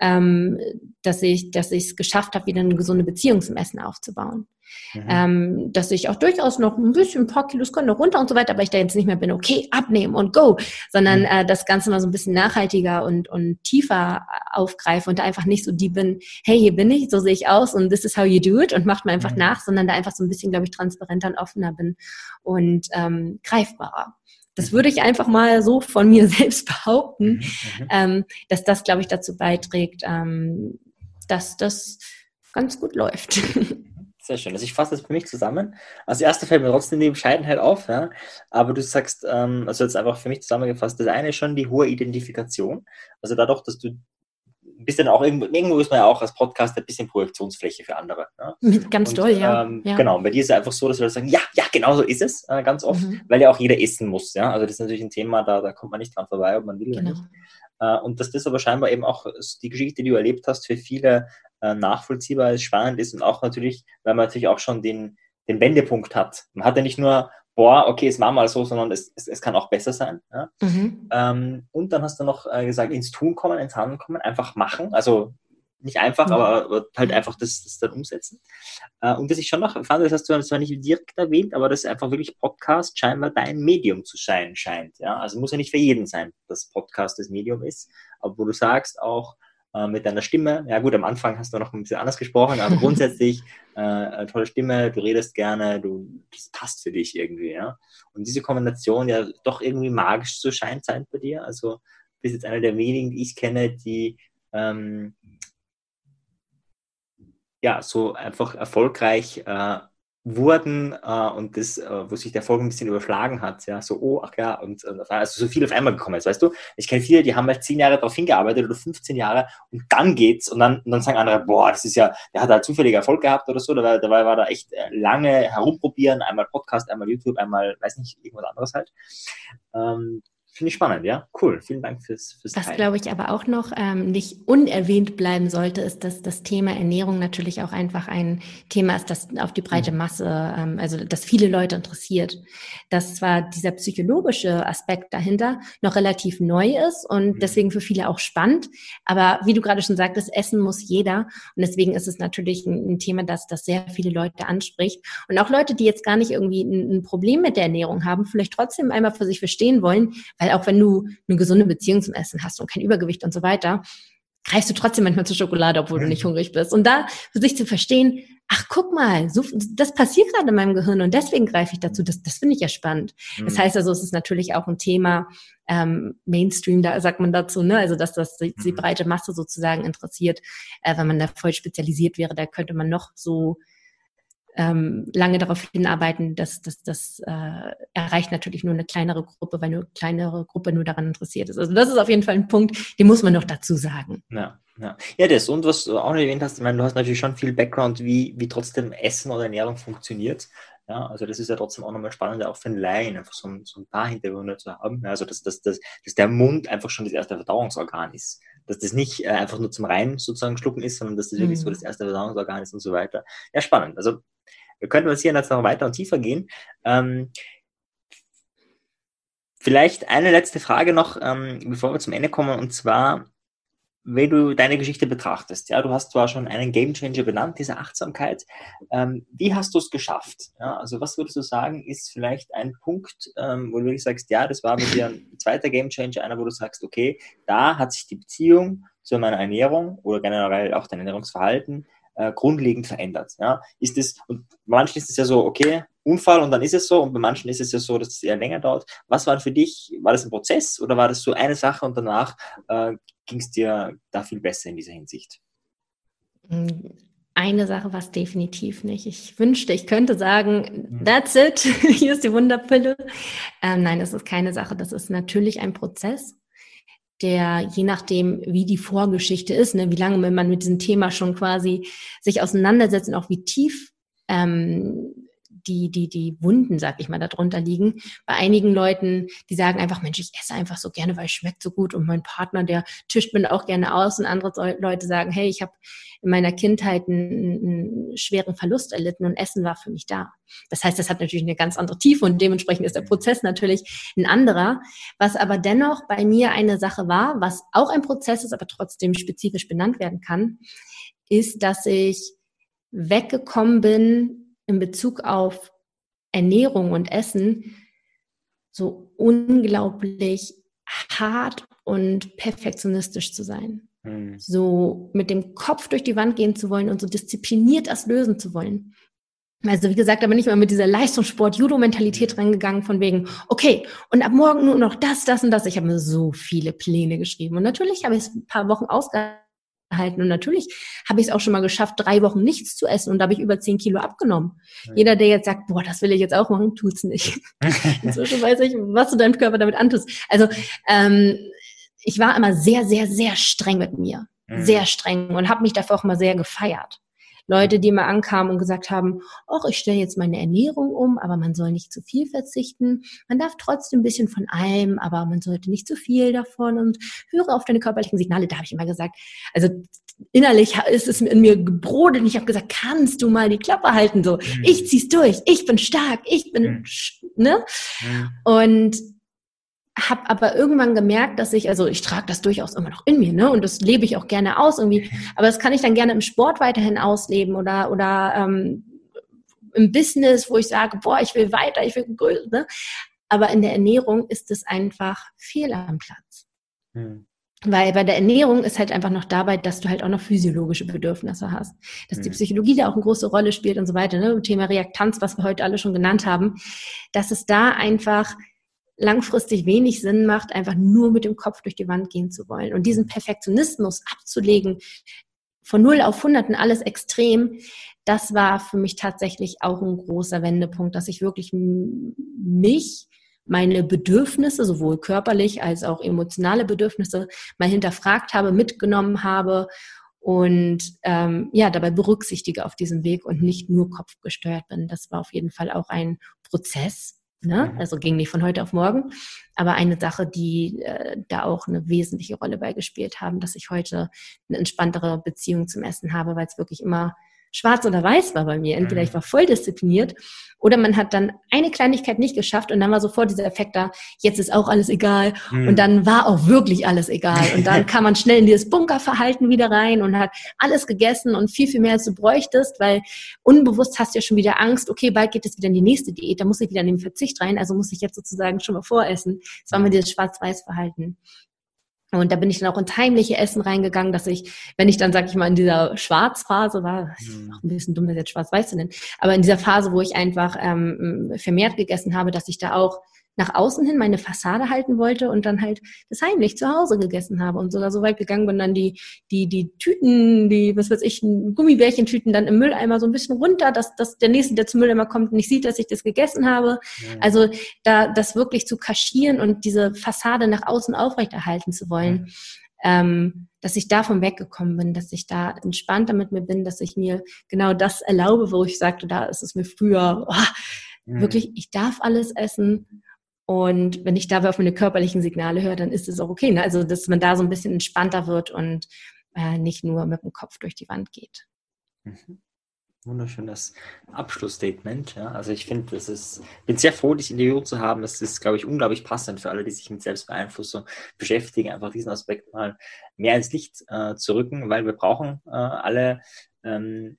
ähm, dass ich dass ich es geschafft habe, wieder eine gesunde Beziehung zum Essen aufzubauen. Mhm. Ähm, dass ich auch durchaus noch ein bisschen, ein paar Kilos können noch runter und so weiter, aber ich da jetzt nicht mehr bin, okay, abnehmen und go, sondern mhm. äh, das Ganze mal so ein bisschen nachhaltiger und, und tiefer aufgreife und da einfach nicht so die bin, hey, hier bin ich, so sehe ich aus und this is how you do it und macht mir einfach mhm. nach, sondern da einfach so ein bisschen, glaube ich, transparenter und offener bin und ähm, greifbarer. Das würde ich einfach mal so von mir selbst behaupten, mhm, mhm. ähm, dass das, glaube ich, dazu beiträgt, ähm, dass das ganz gut läuft. Sehr schön. Also ich fasse das für mich zusammen. Als erste fällt mir trotzdem die Bescheidenheit auf, ja. Aber du sagst, ähm, also jetzt einfach für mich zusammengefasst, das eine ist schon die hohe Identifikation. Also dadurch, dass du bist dann auch irgendwo, irgendwo ist man ja auch als Podcast ein bisschen Projektionsfläche für andere. Ne? Ganz und, toll, ja. Ähm, ja. Genau, bei dir ist es einfach so, dass wir sagen, ja, ja, genau so ist es, äh, ganz oft, mhm. weil ja auch jeder essen muss. Ja? Also das ist natürlich ein Thema, da, da kommt man nicht dran vorbei, ob man will genau. oder nicht. Äh, und dass das aber scheinbar eben auch die Geschichte, die du erlebt hast, für viele äh, nachvollziehbar ist, spannend ist und auch natürlich, weil man natürlich auch schon den, den Wendepunkt hat. Man hat ja nicht nur, boah, okay, es war mal so, sondern es, es, es kann auch besser sein. Ja? Mhm. Ähm, und dann hast du noch äh, gesagt, ins Tun kommen, ins Handeln kommen, einfach machen. Also nicht einfach, mhm. aber, aber, halt einfach das, das dann umsetzen. Äh, und was ich schon noch fand, das hast du zwar nicht direkt erwähnt, aber dass einfach wirklich Podcast scheinbar dein Medium zu sein scheint. Ja? Also muss ja nicht für jeden sein, dass Podcast das Medium ist, aber wo du sagst auch, äh, mit deiner Stimme. Ja gut, am Anfang hast du noch ein bisschen anders gesprochen, aber grundsätzlich äh, tolle Stimme, du redest gerne, du, das passt für dich irgendwie, ja. Und diese Kombination ja doch irgendwie magisch zu scheint sein bei dir. Also du bist jetzt einer der wenigen, die ich kenne, die ähm, ja so einfach erfolgreich äh, wurden äh, und das, äh, wo sich der Erfolg ein bisschen überschlagen hat, ja, so, oh, ach ja, und, und also so viel auf einmal gekommen ist, weißt du? Ich kenne viele, die haben halt zehn Jahre darauf hingearbeitet oder 15 Jahre und dann geht's und dann, und dann sagen andere, boah, das ist ja, der hat halt zufällig Erfolg gehabt oder so, dabei, dabei war da echt äh, lange herumprobieren, einmal Podcast, einmal YouTube, einmal, weiß nicht, irgendwas anderes halt. Ähm, Finde ich spannend, ja. Cool. Vielen Dank fürs, fürs Was, glaube ich, aber auch noch ähm, nicht unerwähnt bleiben sollte, ist, dass das Thema Ernährung natürlich auch einfach ein Thema ist, das auf die breite mhm. Masse, ähm, also das viele Leute interessiert. Dass zwar dieser psychologische Aspekt dahinter noch relativ neu ist und mhm. deswegen für viele auch spannend, aber wie du gerade schon sagtest, essen muss jeder und deswegen ist es natürlich ein, ein Thema, das, das sehr viele Leute anspricht und auch Leute, die jetzt gar nicht irgendwie ein, ein Problem mit der Ernährung haben, vielleicht trotzdem einmal für sich verstehen wollen, weil weil auch wenn du eine gesunde Beziehung zum Essen hast und kein Übergewicht und so weiter, greifst du trotzdem manchmal zur Schokolade, obwohl du nicht hungrig bist. Und da für sich zu verstehen, ach guck mal, so, das passiert gerade in meinem Gehirn und deswegen greife ich dazu. Das, das finde ich ja spannend. Mhm. Das heißt also, es ist natürlich auch ein Thema ähm, Mainstream, da sagt man dazu, ne? Also dass das die, die mhm. breite Masse sozusagen interessiert. Äh, wenn man da voll spezialisiert wäre, da könnte man noch so ähm, lange darauf hinarbeiten, dass das, äh, erreicht natürlich nur eine kleinere Gruppe, weil eine kleinere Gruppe nur daran interessiert ist. Also das ist auf jeden Fall ein Punkt, den muss man noch dazu sagen. Ja, ja. ja das und was du auch noch erwähnt hast, ich meine, du hast natürlich schon viel Background, wie, wie trotzdem Essen oder Ernährung funktioniert. Ja, also das ist ja trotzdem auch nochmal spannend, auch für einen Laien, einfach so ein, so ein paar Hintergründe zu haben. Also dass, dass, dass, dass der Mund einfach schon das erste Verdauungsorgan ist. Dass das nicht äh, einfach nur zum Rein sozusagen schlucken ist, sondern dass das wirklich so mhm. das erste Verdauungsorgan ist und so weiter. Ja, spannend. Also wir könnten uns hier jetzt noch weiter und tiefer gehen. Ähm, vielleicht eine letzte Frage noch, ähm, bevor wir zum Ende kommen, und zwar, wenn du deine Geschichte betrachtest, ja, du hast zwar schon einen Gamechanger benannt, diese Achtsamkeit. Ähm, wie hast du es geschafft? Ja, also was würdest du sagen, ist vielleicht ein Punkt, ähm, wo du wirklich sagst, ja, das war bei dir ein zweiter Gamechanger, einer, wo du sagst, okay, da hat sich die Beziehung zu meiner Ernährung oder generell auch dein Ernährungsverhalten äh, grundlegend verändert. Ja? Ist es, und manchen ist es ja so, okay, Unfall und dann ist es so, und bei manchen ist es ja so, dass es eher länger dauert. Was war für dich, war das ein Prozess oder war das so eine Sache und danach äh, ging es dir da viel besser in dieser Hinsicht? Eine Sache war es definitiv nicht. Ich wünschte, ich könnte sagen, mhm. that's it, hier ist die Wunderpille. Ähm, nein, das ist keine Sache. Das ist natürlich ein Prozess der je nachdem, wie die Vorgeschichte ist, ne, wie lange man mit diesem Thema schon quasi sich auseinandersetzt und auch wie tief ähm, die, die, die Wunden, sag ich mal, darunter liegen. Bei einigen Leuten, die sagen einfach, Mensch, ich esse einfach so gerne, weil es schmeckt so gut und mein Partner, der tischt mir auch gerne aus und andere Leute sagen, hey, ich habe in meiner Kindheit einen, einen schweren Verlust erlitten und Essen war für mich da. Das heißt, das hat natürlich eine ganz andere Tiefe und dementsprechend ist der Prozess natürlich ein anderer. Was aber dennoch bei mir eine Sache war, was auch ein Prozess ist, aber trotzdem spezifisch benannt werden kann, ist, dass ich weggekommen bin in Bezug auf Ernährung und Essen so unglaublich hart und perfektionistisch zu sein. Mhm. So mit dem Kopf durch die Wand gehen zu wollen und so diszipliniert das lösen zu wollen. Also wie gesagt, da bin ich mal mit dieser Leistungssport-Judo-Mentalität hm. reingegangen von wegen, okay, und ab morgen nur noch das, das und das. Ich habe mir so viele Pläne geschrieben. Und natürlich habe ich es ein paar Wochen ausgehalten halten. Und natürlich habe ich es auch schon mal geschafft, drei Wochen nichts zu essen und da habe ich über zehn Kilo abgenommen. Ja. Jeder, der jetzt sagt, boah, das will ich jetzt auch machen, tut's nicht. Inzwischen weiß ich, was du deinem Körper damit antust. Also ähm, ich war immer sehr, sehr, sehr streng mit mir. Mhm. Sehr streng und habe mich dafür auch immer sehr gefeiert. Leute, die immer ankamen und gesagt haben, ach, ich stelle jetzt meine Ernährung um, aber man soll nicht zu viel verzichten. Man darf trotzdem ein bisschen von allem, aber man sollte nicht zu viel davon und höre auf deine körperlichen Signale. Da habe ich immer gesagt, also innerlich ist es in mir gebrodelt und ich habe gesagt, kannst du mal die Klappe halten so. Mhm. Ich zieh's durch, ich bin stark, ich bin, mhm. ne? Mhm. Und habe aber irgendwann gemerkt, dass ich, also ich trage das durchaus immer noch in mir, ne? Und das lebe ich auch gerne aus irgendwie. Aber das kann ich dann gerne im Sport weiterhin ausleben oder oder ähm, im Business, wo ich sage, boah, ich will weiter, ich will größer. Ne? Aber in der Ernährung ist es einfach fehl am Platz. Hm. Weil bei der Ernährung ist halt einfach noch dabei, dass du halt auch noch physiologische Bedürfnisse hast. Dass die hm. Psychologie da auch eine große Rolle spielt und so weiter. Ne? Thema Reaktanz, was wir heute alle schon genannt haben. Dass es da einfach langfristig wenig Sinn macht, einfach nur mit dem Kopf durch die Wand gehen zu wollen. Und diesen Perfektionismus abzulegen, von 0 auf 100 und alles extrem, das war für mich tatsächlich auch ein großer Wendepunkt, dass ich wirklich mich, meine Bedürfnisse, sowohl körperlich als auch emotionale Bedürfnisse, mal hinterfragt habe, mitgenommen habe und ähm, ja, dabei berücksichtige auf diesem Weg und nicht nur kopfgesteuert bin. Das war auf jeden Fall auch ein Prozess, Ne? Also ging nicht von heute auf morgen. Aber eine Sache, die äh, da auch eine wesentliche Rolle beigespielt haben, dass ich heute eine entspanntere Beziehung zum Essen habe, weil es wirklich immer schwarz oder weiß war bei mir. Entweder ich mhm. war voll diszipliniert oder man hat dann eine Kleinigkeit nicht geschafft und dann war sofort dieser Effekt da, jetzt ist auch alles egal. Mhm. Und dann war auch wirklich alles egal. Und dann kam man schnell in dieses Bunkerverhalten wieder rein und hat alles gegessen und viel, viel mehr als du bräuchtest, weil unbewusst hast du ja schon wieder Angst, okay, bald geht es wieder in die nächste Diät, da muss ich wieder in den Verzicht rein, also muss ich jetzt sozusagen schon mal voressen. Das war mir dieses Schwarz-Weiß-Verhalten. Und da bin ich dann auch ins heimliche Essen reingegangen, dass ich, wenn ich dann, sag ich mal, in dieser Schwarzphase war, ist auch ein bisschen dumm, das jetzt schwarz-weiß zu nennen, aber in dieser Phase, wo ich einfach ähm, vermehrt gegessen habe, dass ich da auch nach außen hin meine Fassade halten wollte und dann halt das heimlich zu Hause gegessen habe und sogar so weit gegangen bin, dann die, die, die Tüten, die, was weiß ich, Gummibärchentüten dann im Mülleimer so ein bisschen runter, dass, dass der Nächste, der zum Mülleimer kommt, nicht sieht, dass ich das gegessen habe. Ja. Also da, das wirklich zu kaschieren und diese Fassade nach außen aufrechterhalten zu wollen. Ja. Ähm, dass ich davon weggekommen bin, dass ich da entspannter mit mir bin, dass ich mir genau das erlaube, wo ich sagte, da ist es mir früher, oh, mhm. wirklich, ich darf alles essen und wenn ich dabei auf meine körperlichen Signale höre, dann ist es auch okay. Ne? Also, dass man da so ein bisschen entspannter wird und äh, nicht nur mit dem Kopf durch die Wand geht. Mhm. Wunderschönes Abschlussstatement. Ja. Also ich finde, das ist, bin sehr froh, dich in der Interview zu haben. Das ist, glaube ich, unglaublich passend für alle, die sich mit Selbstbeeinflussung beschäftigen, einfach diesen Aspekt mal mehr ins Licht äh, zu rücken, weil wir brauchen äh, alle ähm,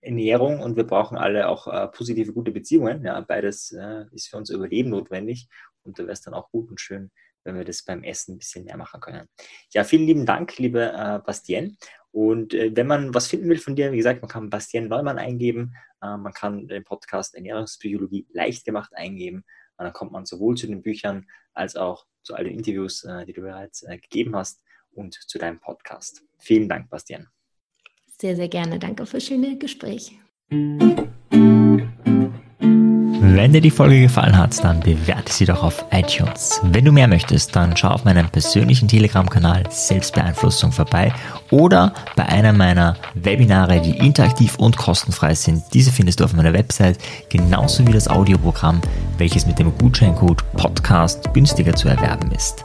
Ernährung und wir brauchen alle auch äh, positive, gute Beziehungen. Ja, beides äh, ist für unser Überleben notwendig und da wäre es dann auch gut und schön, wenn wir das beim Essen ein bisschen mehr machen können. Ja, vielen lieben Dank, liebe äh, Bastien. Und äh, wenn man was finden will von dir, wie gesagt, man kann Bastien Neumann eingeben, äh, man kann den Podcast Ernährungspsychologie leicht gemacht eingeben. Und dann kommt man sowohl zu den Büchern als auch zu all den Interviews, äh, die du bereits gegeben hast und zu deinem Podcast. Vielen Dank, Bastien. Sehr, sehr gerne. Danke fürs schöne Gespräch. Wenn dir die Folge gefallen hat, dann bewerte sie doch auf iTunes. Wenn du mehr möchtest, dann schau auf meinem persönlichen Telegram-Kanal Selbstbeeinflussung vorbei oder bei einer meiner Webinare, die interaktiv und kostenfrei sind. Diese findest du auf meiner Website, genauso wie das Audioprogramm, welches mit dem Gutscheincode Podcast günstiger zu erwerben ist.